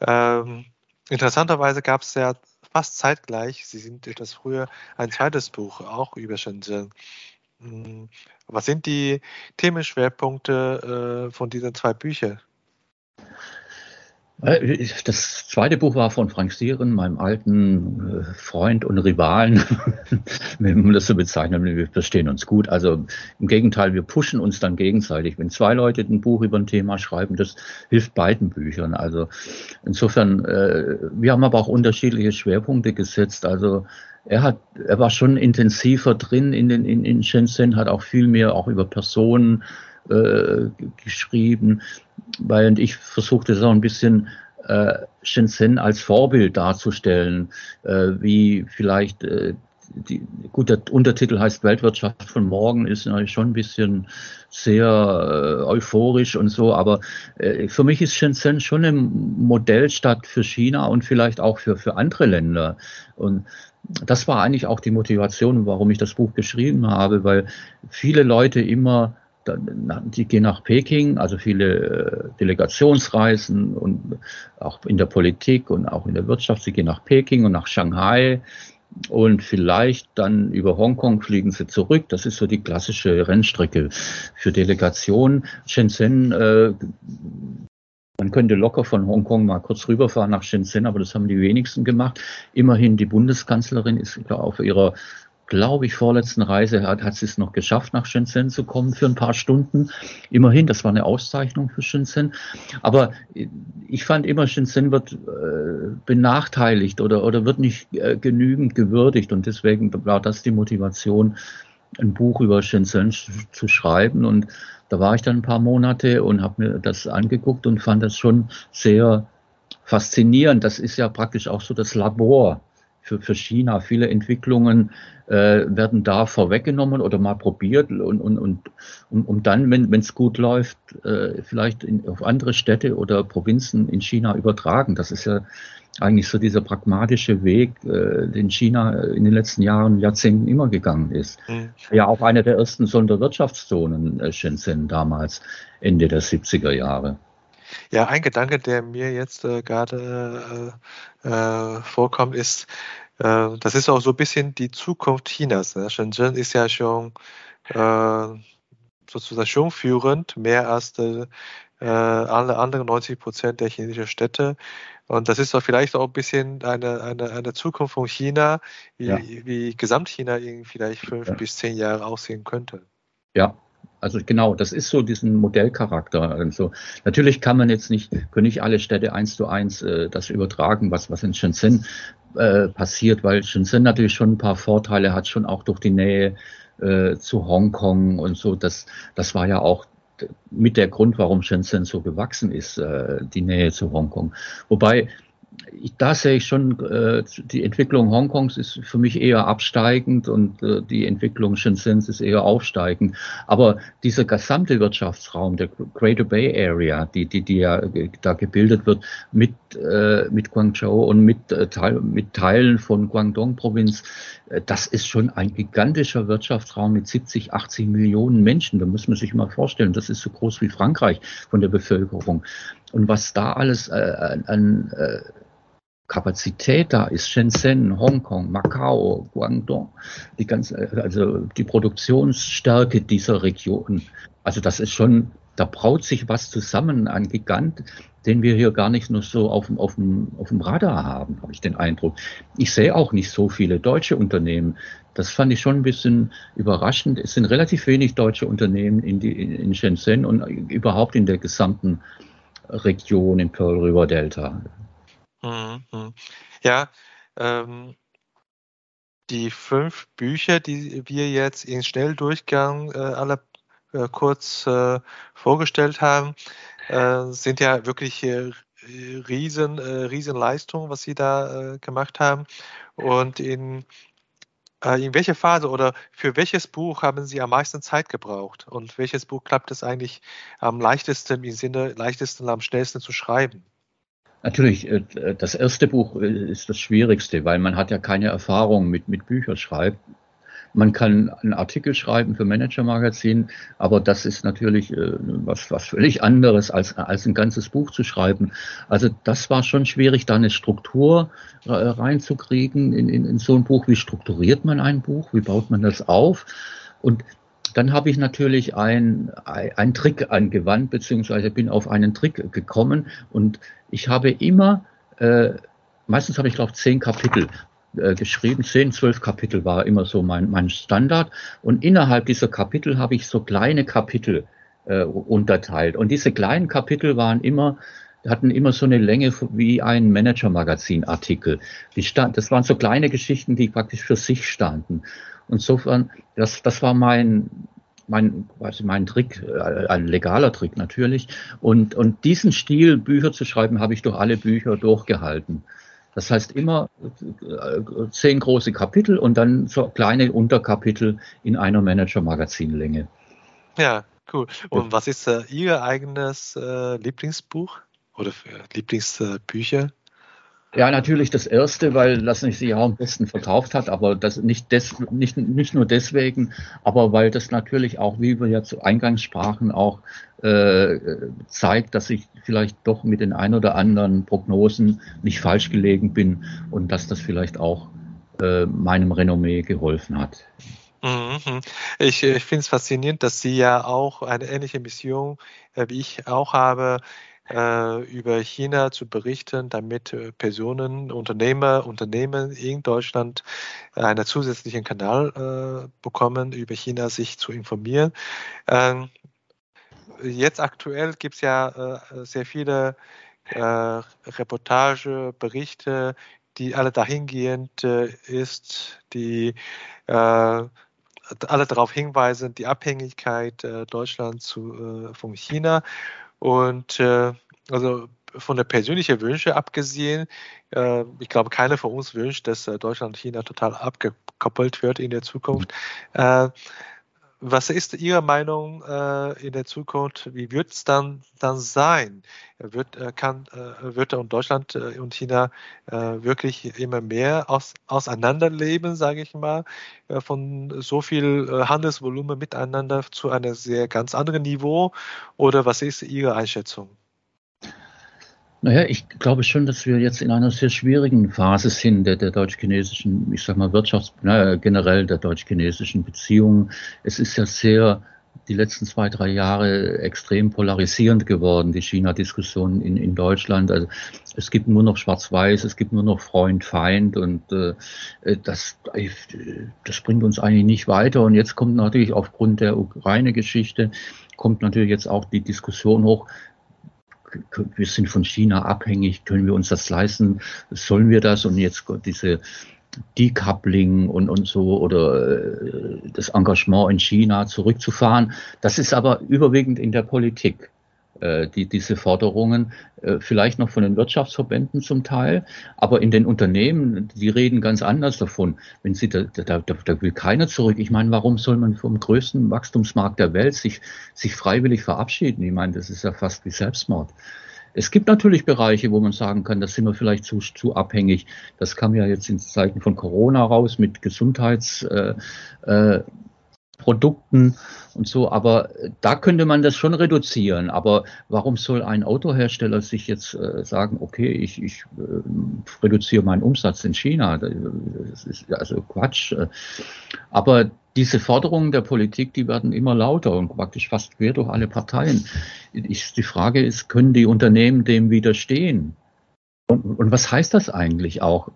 Ähm, interessanterweise gab es ja fast zeitgleich, Sie sind etwas früher, ein zweites Buch, auch über Shenzhen. Hm, was sind die Themenschwerpunkte äh, von diesen zwei Büchern? Äh, das zweite Buch war von Frank Sieren, meinem alten äh, Freund und Rivalen, man das so bezeichnet. Wir verstehen uns gut. Also im Gegenteil, wir pushen uns dann gegenseitig. Wenn zwei Leute ein Buch über ein Thema schreiben, das hilft beiden Büchern. Also insofern, äh, wir haben aber auch unterschiedliche Schwerpunkte gesetzt. Also er hat, er war schon intensiver drin in den in, in Shenzhen, hat auch viel mehr auch über Personen äh, geschrieben, weil ich versuchte auch ein bisschen äh, Shenzhen als Vorbild darzustellen, äh, wie vielleicht äh, die, gut, der Untertitel heißt Weltwirtschaft von morgen, ist natürlich schon ein bisschen sehr äh, euphorisch und so, aber äh, für mich ist Shenzhen schon eine Modellstadt für China und vielleicht auch für, für andere Länder. Und das war eigentlich auch die Motivation, warum ich das Buch geschrieben habe, weil viele Leute immer die gehen nach Peking, also viele äh, Delegationsreisen und auch in der Politik und auch in der Wirtschaft. Sie gehen nach Peking und nach Shanghai und vielleicht dann über Hongkong fliegen sie zurück. Das ist so die klassische Rennstrecke für Delegationen. Shenzhen, äh, man könnte locker von Hongkong mal kurz rüberfahren nach Shenzhen, aber das haben die wenigsten gemacht. Immerhin die Bundeskanzlerin ist auf ihrer glaube ich, vorletzten Reise hat, hat sie es noch geschafft, nach Shenzhen zu kommen für ein paar Stunden. Immerhin, das war eine Auszeichnung für Shenzhen. Aber ich fand immer, Shenzhen wird äh, benachteiligt oder, oder wird nicht äh, genügend gewürdigt. Und deswegen war das die Motivation, ein Buch über Shenzhen zu schreiben. Und da war ich dann ein paar Monate und habe mir das angeguckt und fand das schon sehr faszinierend. Das ist ja praktisch auch so das Labor für, für China. Viele Entwicklungen äh, werden da vorweggenommen oder mal probiert und, und, und um, um dann, wenn es gut läuft, äh, vielleicht in, auf andere Städte oder Provinzen in China übertragen. Das ist ja eigentlich so dieser pragmatische Weg, äh, den China in den letzten Jahren, Jahrzehnten immer gegangen ist. Mhm. Ja, auch eine der ersten Sonderwirtschaftszonen äh, Shenzhen damals, Ende der 70er Jahre. Ja, ein Gedanke, der mir jetzt äh, gerade äh, äh, vorkommt, ist, äh, das ist auch so ein bisschen die Zukunft Chinas. Ne? Shenzhen ist ja schon äh, sozusagen schon führend, mehr als äh, alle anderen 90 Prozent der chinesischen Städte. Und das ist doch vielleicht auch ein bisschen eine, eine, eine Zukunft von China, wie, ja. wie Gesamtchina in vielleicht fünf ja. bis zehn Jahre aussehen könnte. Ja, also genau, das ist so diesen Modellcharakter. Also natürlich kann man jetzt nicht, können nicht alle Städte eins zu eins äh, das übertragen, was, was in Shenzhen äh, passiert, weil Shenzhen natürlich schon ein paar Vorteile hat, schon auch durch die Nähe äh, zu Hongkong und so. Das, das war ja auch mit der Grund, warum Shenzhen so gewachsen ist, äh, die Nähe zu Hongkong. Wobei da sehe ich schon, äh, die Entwicklung Hongkongs ist für mich eher absteigend und äh, die Entwicklung Shenzhens ist eher aufsteigend. Aber dieser gesamte Wirtschaftsraum, der Greater Bay Area, die, die, die ja da gebildet wird mit, äh, mit Guangzhou und mit, äh, mit Teilen von Guangdong-Provinz, äh, das ist schon ein gigantischer Wirtschaftsraum mit 70, 80 Millionen Menschen. Da muss man sich mal vorstellen, das ist so groß wie Frankreich von der Bevölkerung. Und was da alles äh, an äh, Kapazität da ist, Shenzhen, Hongkong, Macau, Guangdong, die ganze, also die Produktionsstärke dieser Region. Also das ist schon, da braut sich was zusammen, ein Gigant, den wir hier gar nicht nur so auf dem, auf dem, auf dem Radar haben, habe ich den Eindruck. Ich sehe auch nicht so viele deutsche Unternehmen. Das fand ich schon ein bisschen überraschend. Es sind relativ wenig deutsche Unternehmen in, die, in Shenzhen und überhaupt in der gesamten Region im Pearl River Delta. Mhm, mhm. Ja, ähm, die fünf Bücher, die wir jetzt in Schnelldurchgang äh, alle äh, kurz äh, vorgestellt haben, äh, sind ja wirklich äh, riesen, äh, Riesenleistungen, was Sie da gemacht haben. Und in, in welcher Phase oder für welches Buch haben Sie am meisten Zeit gebraucht? Und welches Buch klappt es eigentlich am leichtesten, im Sinne leichtesten, am schnellsten zu schreiben? Natürlich, äh, das erste Buch äh, ist das Schwierigste, weil man hat ja keine Erfahrung mit, mit Bücherschreiben. Man kann einen Artikel schreiben für Manager-Magazin, aber das ist natürlich äh, was, was völlig anderes, als, als ein ganzes Buch zu schreiben. Also das war schon schwierig, da eine Struktur reinzukriegen in, in, in so ein Buch. Wie strukturiert man ein Buch? Wie baut man das auf? Und dann habe ich natürlich einen ein Trick angewandt, beziehungsweise bin auf einen Trick gekommen und ich habe immer, äh, meistens habe ich glaube zehn Kapitel äh, geschrieben, zehn, zwölf Kapitel war immer so mein, mein Standard und innerhalb dieser Kapitel habe ich so kleine Kapitel äh, unterteilt und diese kleinen Kapitel waren immer hatten immer so eine Länge wie ein Manager-Magazin-Artikel. Das waren so kleine Geschichten, die praktisch für sich standen. Insofern, das, das war mein, mein, ich, mein Trick, äh, ein legaler Trick natürlich. Und, und diesen Stil, Bücher zu schreiben, habe ich durch alle Bücher durchgehalten. Das heißt immer äh, zehn große Kapitel und dann so kleine Unterkapitel in einer Manager-Magazin-Länge. Ja, cool. Und was ist äh, Ihr eigenes äh, Lieblingsbuch oder Lieblingsbücher? Ja, natürlich das erste, weil das sich ja am besten verkauft hat, aber das nicht, des, nicht, nicht nur deswegen, aber weil das natürlich auch, wie wir ja zu Eingangs sprachen, auch äh, zeigt, dass ich vielleicht doch mit den ein oder anderen Prognosen nicht falsch gelegen bin und dass das vielleicht auch äh, meinem Renommee geholfen hat. Mhm. Ich, ich finde es faszinierend, dass Sie ja auch eine ähnliche Mission äh, wie ich auch habe, äh, über China zu berichten, damit äh, Personen, Unternehmer, Unternehmen in Deutschland einen zusätzlichen Kanal äh, bekommen, über China sich zu informieren. Ähm, jetzt aktuell gibt es ja sehr viele Reportage, Berichte, die alle dahingehend ist, die alle darauf hinweisen, die Abhängigkeit Deutschlands zu, von China. Und äh, also von der persönlichen Wünsche abgesehen, äh, ich glaube, keiner von uns wünscht, dass äh, Deutschland und China total abgekoppelt wird in der Zukunft. Äh, was ist Ihre Meinung äh, in der Zukunft? Wie wird es dann, dann sein? Wird, äh, kann, äh, wird und Deutschland äh, und China äh, wirklich immer mehr aus, auseinanderleben, sage ich mal, äh, von so viel Handelsvolumen miteinander zu einem sehr ganz anderen Niveau? Oder was ist Ihre Einschätzung? Naja, ich glaube schon, dass wir jetzt in einer sehr schwierigen Phase sind der, der deutsch-chinesischen, ich sag mal, Wirtschafts-, naja, generell der deutsch-chinesischen Beziehungen. Es ist ja sehr, die letzten zwei, drei Jahre extrem polarisierend geworden, die China-Diskussion in, in Deutschland. Also es gibt nur noch Schwarz-Weiß, es gibt nur noch Freund, Feind und äh, das, das bringt uns eigentlich nicht weiter. Und jetzt kommt natürlich aufgrund der Ukraine-Geschichte, kommt natürlich jetzt auch die Diskussion hoch, wir sind von China abhängig, können wir uns das leisten, sollen wir das? Und jetzt diese Decoupling und, und so oder äh, das Engagement in China zurückzufahren. Das ist aber überwiegend in der Politik. Äh, die, diese Forderungen, äh, vielleicht noch von den Wirtschaftsverbänden zum Teil, aber in den Unternehmen, die reden ganz anders davon. Wenn sie, da, da, da will keiner zurück. Ich meine, warum soll man vom größten Wachstumsmarkt der Welt sich, sich freiwillig verabschieden? Ich meine, das ist ja fast wie Selbstmord. Es gibt natürlich Bereiche, wo man sagen kann, da sind wir vielleicht zu, zu abhängig. Das kam ja jetzt in Zeiten von Corona raus mit Gesundheits, äh, äh, Produkten und so, aber da könnte man das schon reduzieren. Aber warum soll ein Autohersteller sich jetzt äh, sagen, okay, ich, ich äh, reduziere meinen Umsatz in China? Das ist also Quatsch. Aber diese Forderungen der Politik, die werden immer lauter und praktisch fast quer durch alle Parteien. Ich, die Frage ist, können die Unternehmen dem widerstehen? Und, und was heißt das eigentlich auch?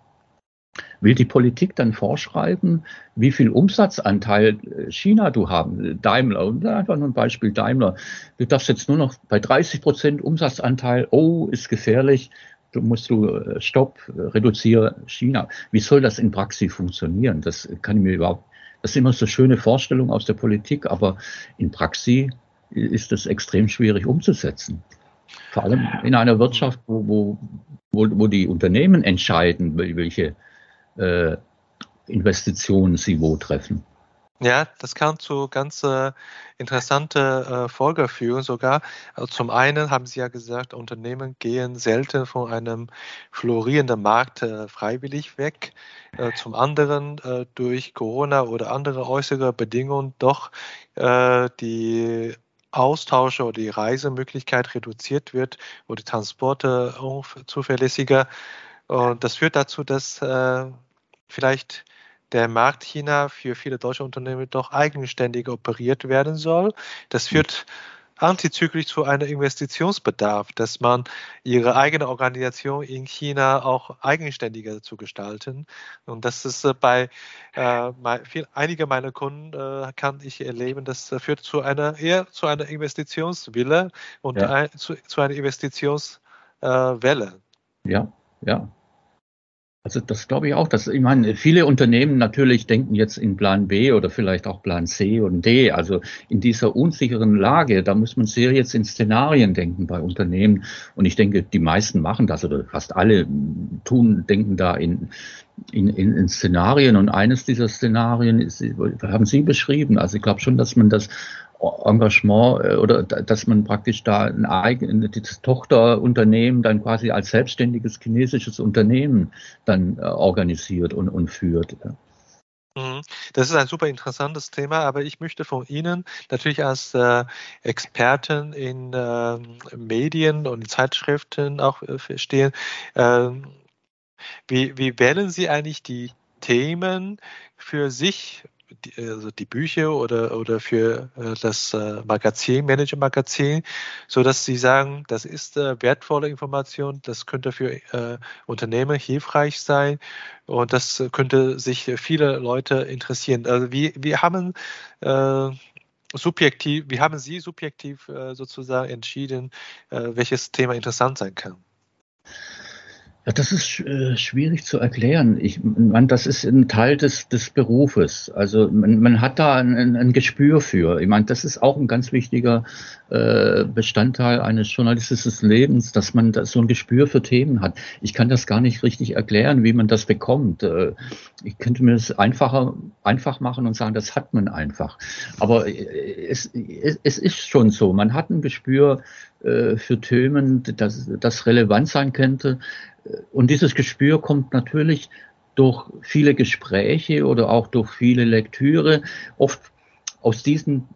Will die Politik dann vorschreiben, wie viel Umsatzanteil äh, China du haben? Daimler, und einfach nur ein Beispiel Daimler. Du darfst jetzt nur noch bei 30 Prozent Umsatzanteil, oh, ist gefährlich, du musst du, äh, stopp, reduziere China. Wie soll das in Praxis funktionieren? Das kann ich mir überhaupt, das ist immer so schöne Vorstellung aus der Politik, aber in Praxis ist das extrem schwierig umzusetzen. Vor allem in einer Wirtschaft, wo, wo, wo, wo die Unternehmen entscheiden, welche äh, wo treffen. Ja, das kann zu ganz äh, interessante äh, Folge führen sogar. Also zum einen haben Sie ja gesagt, Unternehmen gehen selten von einem florierenden Markt äh, freiwillig weg. Äh, zum anderen äh, durch Corona oder andere äußere Bedingungen doch äh, die Austausche oder die Reisemöglichkeit reduziert wird oder die Transporte zuverlässiger und das führt dazu, dass äh, vielleicht der Markt China für viele deutsche Unternehmen doch eigenständig operiert werden soll. Das führt antizyklisch zu einem Investitionsbedarf, dass man ihre eigene Organisation in China auch eigenständiger zu gestalten. Und das ist äh, bei äh, viel, einige meiner Kunden äh, kann ich erleben, das äh, führt zu einer eher zu einer Investitionswille und ja. ein, zu, zu, einer Investitionswelle. Äh, ja, ja, also das glaube ich auch. Dass, ich meine, viele Unternehmen natürlich denken jetzt in Plan B oder vielleicht auch Plan C und D. Also in dieser unsicheren Lage, da muss man sehr jetzt in Szenarien denken bei Unternehmen. Und ich denke, die meisten machen das oder fast alle tun, denken da in, in, in, in Szenarien. Und eines dieser Szenarien ist, haben Sie beschrieben. Also ich glaube schon, dass man das Engagement äh, oder dass man praktisch da ein eigenes Tochterunternehmen dann quasi als selbstständiges chinesisches Unternehmen dann äh, organisiert und, und führt. Mhm. Das ist ein super interessantes Thema, aber ich möchte von Ihnen natürlich als äh, Experten in äh, Medien und Zeitschriften auch äh, verstehen, ähm, wie, wie wählen Sie eigentlich die Themen für sich die, also die Bücher oder, oder für äh, das äh, Magazin, Manager-Magazin, sodass Sie sagen, das ist äh, wertvolle Information, das könnte für Unternehmen hilfreich sein und das könnte sich viele Leute interessieren. Also wir, wir haben subjektiv, wie haben Sie subjektiv sozusagen entschieden, welches Thema interessant sein kann? Ja, das ist äh, schwierig zu erklären. Ich, man, das ist ein Teil des, des Berufes. Also man, man hat da ein, ein Gespür für. Ich meine, das ist auch ein ganz wichtiger äh, Bestandteil eines journalistischen Lebens, dass man da so ein Gespür für Themen hat. Ich kann das gar nicht richtig erklären, wie man das bekommt. Äh, ich könnte mir das einfacher einfach machen und sagen, das hat man einfach. Aber äh, es, es, es ist schon so. Man hat ein Gespür äh, für Themen, das, das relevant sein könnte. Und dieses Gespür kommt natürlich durch viele Gespräche oder auch durch viele Lektüre. Oft aus diesen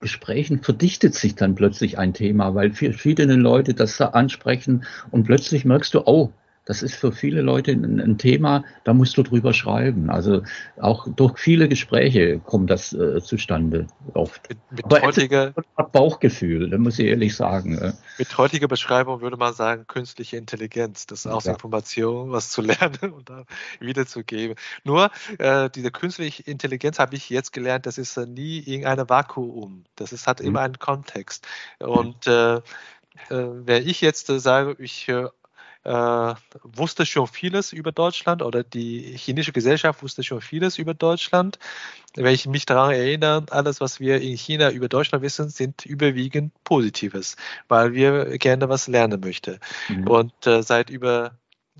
Gesprächen verdichtet sich dann plötzlich ein Thema, weil verschiedene Leute das ansprechen und plötzlich merkst du, oh, das ist für viele Leute ein, ein, Thema, da musst du drüber schreiben. Also auch durch viele Gespräche kommt das äh, zustande oft. Mit, mit Aber heutiger Bauchgefühl, da muss ich ehrlich sagen. Äh. Mit heutiger Beschreibung würde man sagen, künstliche Intelligenz, das ist aus ja. Information was zu lernen und dann wiederzugeben. Nur äh, diese künstliche Intelligenz habe ich jetzt gelernt, das ist nie irgendein Vakuum. Das ist, hat mhm. immer einen Kontext. Und äh, äh, wenn ich jetzt äh, sage, ich äh, wusste schon vieles über Deutschland oder die chinesische Gesellschaft wusste schon vieles über Deutschland. Wenn ich mich daran erinnere, alles, was wir in China über Deutschland wissen, sind überwiegend Positives, weil wir gerne was lernen möchten. Mhm. Und äh, seit über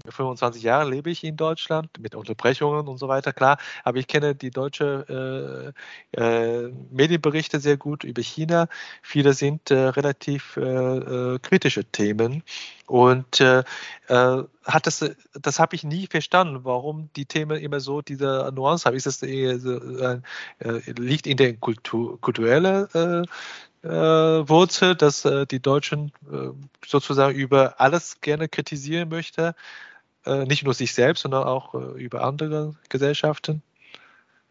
25 Jahre lebe ich in Deutschland mit Unterbrechungen und so weiter, klar. Aber ich kenne die deutsche äh, äh, Medienberichte sehr gut über China. Viele sind äh, relativ äh, äh, kritische Themen. Und äh, hat das, das habe ich nie verstanden, warum die Themen immer so diese Nuance haben. Ist das liegt in der Kultur, kulturellen Wurzel, dass äh, die Deutschen äh, sozusagen über alles gerne kritisieren möchte, äh, nicht nur sich selbst, sondern auch äh, über andere Gesellschaften?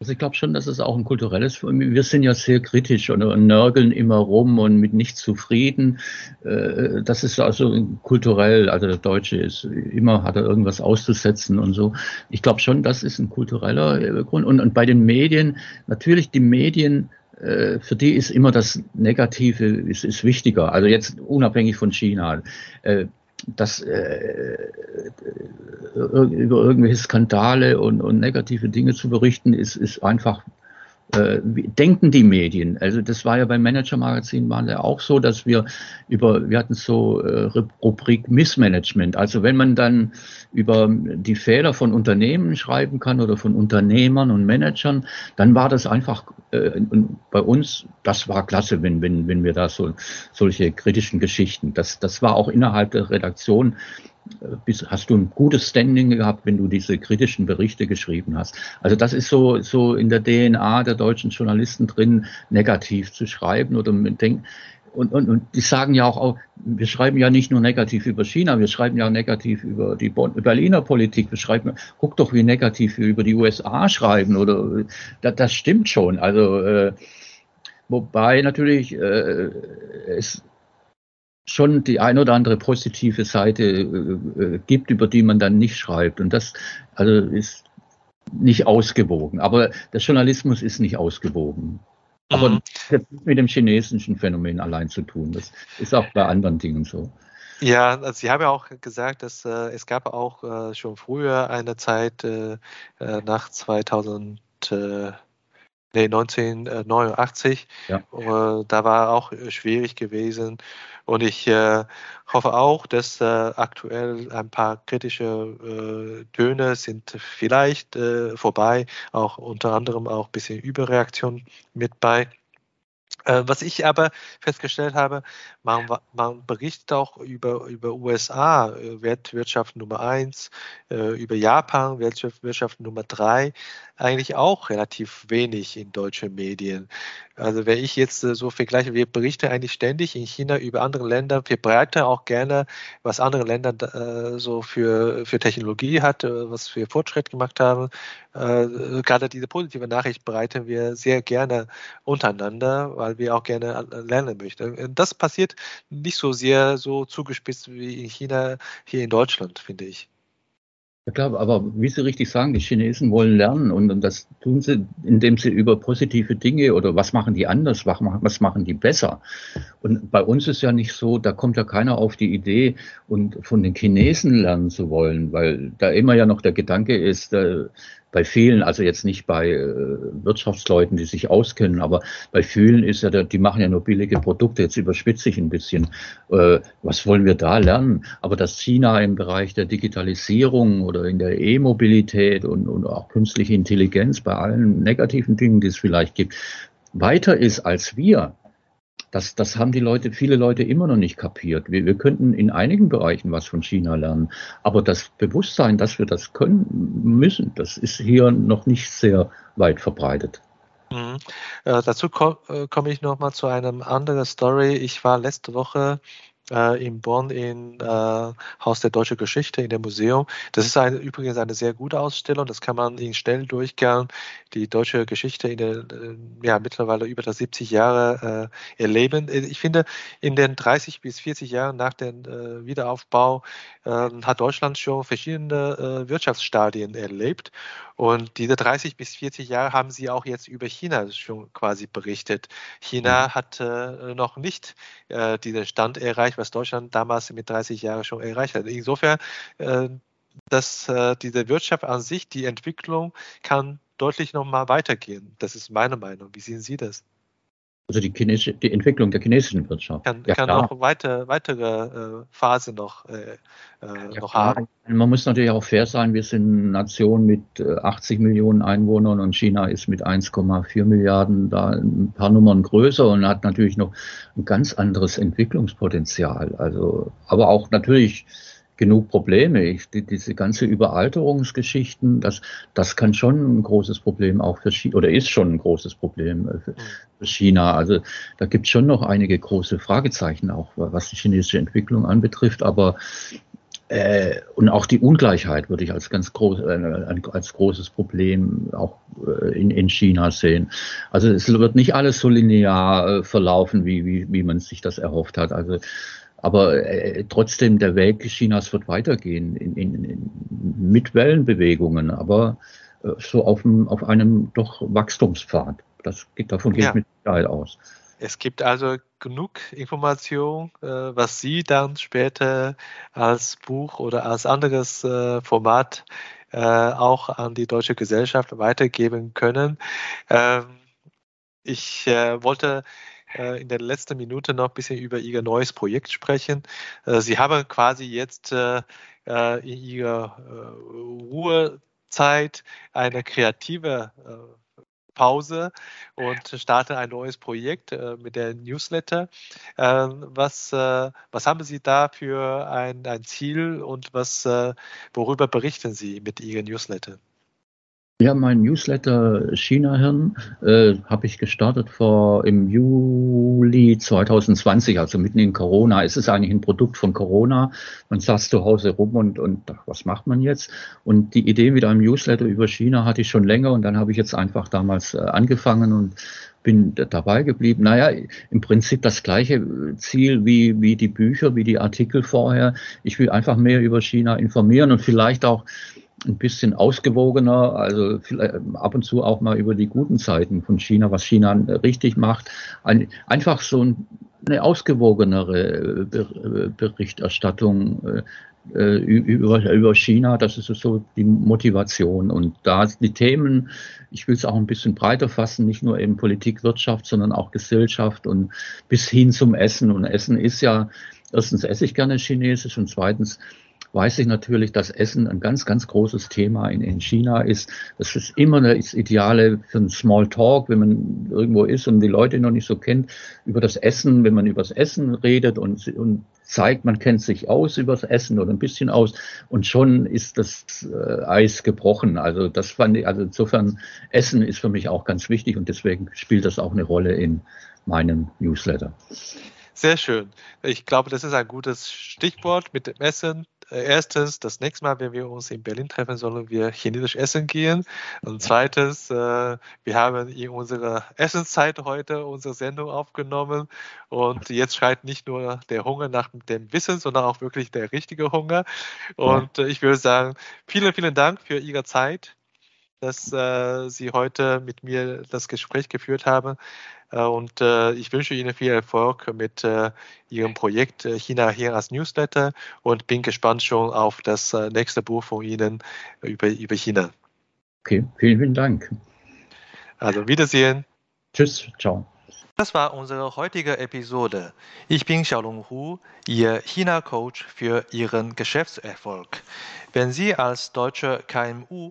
Also ich glaube schon, dass es auch ein kulturelles, wir sind ja sehr kritisch und, und nörgeln immer rum und mit nichts zufrieden. Äh, das ist also kulturell, also der Deutsche ist immer, hat er irgendwas auszusetzen und so. Ich glaube schon, das ist ein kultureller Grund. Und, und bei den Medien, natürlich die Medien äh, für die ist immer das Negative ist, ist wichtiger. Also jetzt unabhängig von China. Äh, das äh, über irgendwelche Skandale und, und negative Dinge zu berichten, ist, ist einfach äh, denken die Medien. Also das war ja beim Manager-Magazin waren ja auch so, dass wir über, wir hatten so äh, Rubrik Missmanagement. Also wenn man dann über die Fehler von Unternehmen schreiben kann oder von Unternehmern und Managern, dann war das einfach äh, bei uns, das war klasse, wenn, wenn, wenn wir da so solche kritischen Geschichten, das, das war auch innerhalb der Redaktion hast du ein gutes Standing gehabt, wenn du diese kritischen Berichte geschrieben hast. Also das ist so, so in der DNA der deutschen Journalisten drin, negativ zu schreiben oder mit denk, und, und, und die sagen ja auch, auch, wir schreiben ja nicht nur negativ über China, wir schreiben ja negativ über die Berliner Politik. Wir schreiben, guck doch, wie negativ wir über die USA schreiben. Oder das, das stimmt schon. Also äh, wobei natürlich äh, es schon die ein oder andere positive Seite äh, äh, gibt, über die man dann nicht schreibt. Und das also ist nicht ausgewogen. Aber der Journalismus ist nicht ausgewogen. Aber mhm. das hat mit dem chinesischen Phänomen allein zu tun. Das ist auch bei anderen Dingen so. Ja, also Sie haben ja auch gesagt, dass äh, es gab auch äh, schon früher eine Zeit äh, äh nach 2000, äh, nee, 1989. Ja. Äh, da war auch schwierig gewesen. Und ich hoffe auch, dass aktuell ein paar kritische Töne sind vielleicht vorbei, auch unter anderem auch ein bisschen Überreaktion mit bei. Äh, was ich aber festgestellt habe, man, man berichtet auch über, über USA, äh, Weltwirtschaft Nummer eins, äh, über Japan, Weltwirtschaft Nummer drei, eigentlich auch relativ wenig in deutschen Medien. Also wenn ich jetzt so vergleiche, wir berichten eigentlich ständig in China über andere Länder, wir breiten auch gerne, was andere Länder so für, für Technologie hat, was wir Fortschritt gemacht haben. Gerade diese positive Nachricht breiten wir sehr gerne untereinander, weil wir auch gerne lernen möchten. Das passiert nicht so sehr so zugespitzt wie in China, hier in Deutschland, finde ich. Ja klar, aber wie Sie richtig sagen, die Chinesen wollen lernen und, das tun sie, indem sie über positive Dinge oder was machen die anders, was machen die besser. Und bei uns ist ja nicht so, da kommt ja keiner auf die Idee und von den Chinesen lernen zu wollen, weil da immer ja noch der Gedanke ist, äh, bei vielen, also jetzt nicht bei äh, Wirtschaftsleuten, die sich auskennen, aber bei vielen ist ja, die machen ja nur billige Produkte. Jetzt überspitze ich ein bisschen. Äh, was wollen wir da lernen? Aber dass China im Bereich der Digitalisierung oder in der E-Mobilität und, und auch künstliche Intelligenz bei allen negativen Dingen, die es vielleicht gibt, weiter ist als wir, das, das haben die Leute, viele Leute immer noch nicht kapiert. Wir, wir könnten in einigen Bereichen was von China lernen, aber das Bewusstsein, dass wir das können müssen, das ist hier noch nicht sehr weit verbreitet. Mhm. Äh, dazu äh, komme ich noch mal zu einer anderen Story. Ich war letzte Woche äh, in Bonn im äh, Haus der Deutschen Geschichte in dem Museum. Das ist eine, übrigens eine sehr gute Ausstellung. Das kann man in schnell durchgehen. Die deutsche Geschichte in den äh, ja, mittlerweile über 70 Jahre äh, erleben. Ich finde, in den 30 bis 40 Jahren nach dem äh, Wiederaufbau ähm, hat Deutschland schon verschiedene äh, Wirtschaftsstadien erlebt. Und diese 30 bis 40 Jahre haben Sie auch jetzt über China schon quasi berichtet. China mhm. hat äh, noch nicht äh, diesen Stand erreicht, was Deutschland damals mit 30 Jahren schon erreicht hat. Insofern, äh, dass äh, diese Wirtschaft an sich, die Entwicklung kann deutlich nochmal weitergehen. Das ist meine Meinung. Wie sehen Sie das? Also die, chinesische, die Entwicklung der chinesischen Wirtschaft. Kann, ja, kann auch weiter, weitere äh, Phase noch, äh, äh, ja, noch haben. Man muss natürlich auch fair sein, wir sind eine Nation mit 80 äh, Millionen Einwohnern und China ist mit 1,4 Milliarden da ein paar Nummern größer und hat natürlich noch ein ganz anderes Entwicklungspotenzial. Also, aber auch natürlich genug Probleme. Ich, die, diese ganze Überalterungsgeschichten, das, das kann schon ein großes Problem auch für China, oder ist schon ein großes Problem äh, für, mhm. für China. Also da gibt es schon noch einige große Fragezeichen auch, was die chinesische Entwicklung anbetrifft. Aber äh, und auch die Ungleichheit würde ich als ganz groß, äh, als großes Problem auch äh, in, in China sehen. Also es wird nicht alles so linear äh, verlaufen, wie, wie, wie man sich das erhofft hat. Also aber äh, trotzdem, der Weg Chinas wird weitergehen in, in, in, mit Wellenbewegungen, aber äh, so auf, dem, auf einem doch Wachstumspfad. Das geht, davon geht ja. mit Sicherheit aus. Es gibt also genug Information, äh, was Sie dann später als Buch oder als anderes äh, Format äh, auch an die deutsche Gesellschaft weitergeben können. Ähm, ich äh, wollte äh, in der letzten Minute noch ein bisschen über Ihr neues Projekt sprechen. Äh, Sie haben quasi jetzt äh, in Ihrer Ruhezeit eine kreative Pause und starte ein neues Projekt äh, mit der Newsletter. Äh, was, äh, was haben Sie da für ein, ein Ziel und was, worüber berichten Sie mit Ihrem Newsletter? Ja, mein Newsletter China-Hirn äh, habe ich gestartet vor im Juli 2020, also mitten in Corona. Es ist eigentlich ein Produkt von Corona. Man saß zu Hause rum und, und ach, was macht man jetzt? Und die Idee mit einem Newsletter über China hatte ich schon länger und dann habe ich jetzt einfach damals äh, angefangen und bin dabei geblieben. Naja, im Prinzip das gleiche Ziel wie, wie die Bücher, wie die Artikel vorher. Ich will einfach mehr über China informieren und vielleicht auch ein bisschen ausgewogener, also ab und zu auch mal über die guten Seiten von China, was China richtig macht. Ein, einfach so eine ausgewogenere Berichterstattung äh, über, über China, das ist so die Motivation. Und da die Themen, ich will es auch ein bisschen breiter fassen, nicht nur eben Politik, Wirtschaft, sondern auch Gesellschaft und bis hin zum Essen. Und Essen ist ja, erstens esse ich gerne Chinesisch und zweitens weiß ich natürlich, dass Essen ein ganz, ganz großes Thema in, in China ist. Das ist immer das Ideale für einen Small Talk, wenn man irgendwo ist und die Leute noch nicht so kennt, über das Essen, wenn man über das Essen redet und, und zeigt, man kennt sich aus über das Essen oder ein bisschen aus und schon ist das äh, Eis gebrochen. Also das fand ich, also insofern Essen ist für mich auch ganz wichtig und deswegen spielt das auch eine Rolle in meinem Newsletter. Sehr schön. Ich glaube, das ist ein gutes Stichwort mit dem Essen. Äh, erstens, das nächste Mal, wenn wir uns in Berlin treffen, sollen wir chinesisch essen gehen. Und zweitens, äh, wir haben in unserer Essenszeit heute unsere Sendung aufgenommen. Und jetzt schreit nicht nur der Hunger nach dem Wissen, sondern auch wirklich der richtige Hunger. Und äh, ich würde sagen, vielen, vielen Dank für Ihre Zeit, dass äh, Sie heute mit mir das Gespräch geführt haben. Äh, und äh, ich wünsche Ihnen viel Erfolg mit äh, Ihrem Projekt China hier als Newsletter und bin gespannt schon auf das nächste Buch von Ihnen über, über China. Okay, vielen, vielen Dank. Also Wiedersehen. Tschüss, ciao. Das war unsere heutige Episode. Ich bin Xiaolong Hu, Ihr China-Coach für Ihren Geschäftserfolg. Wenn Sie als deutscher KMU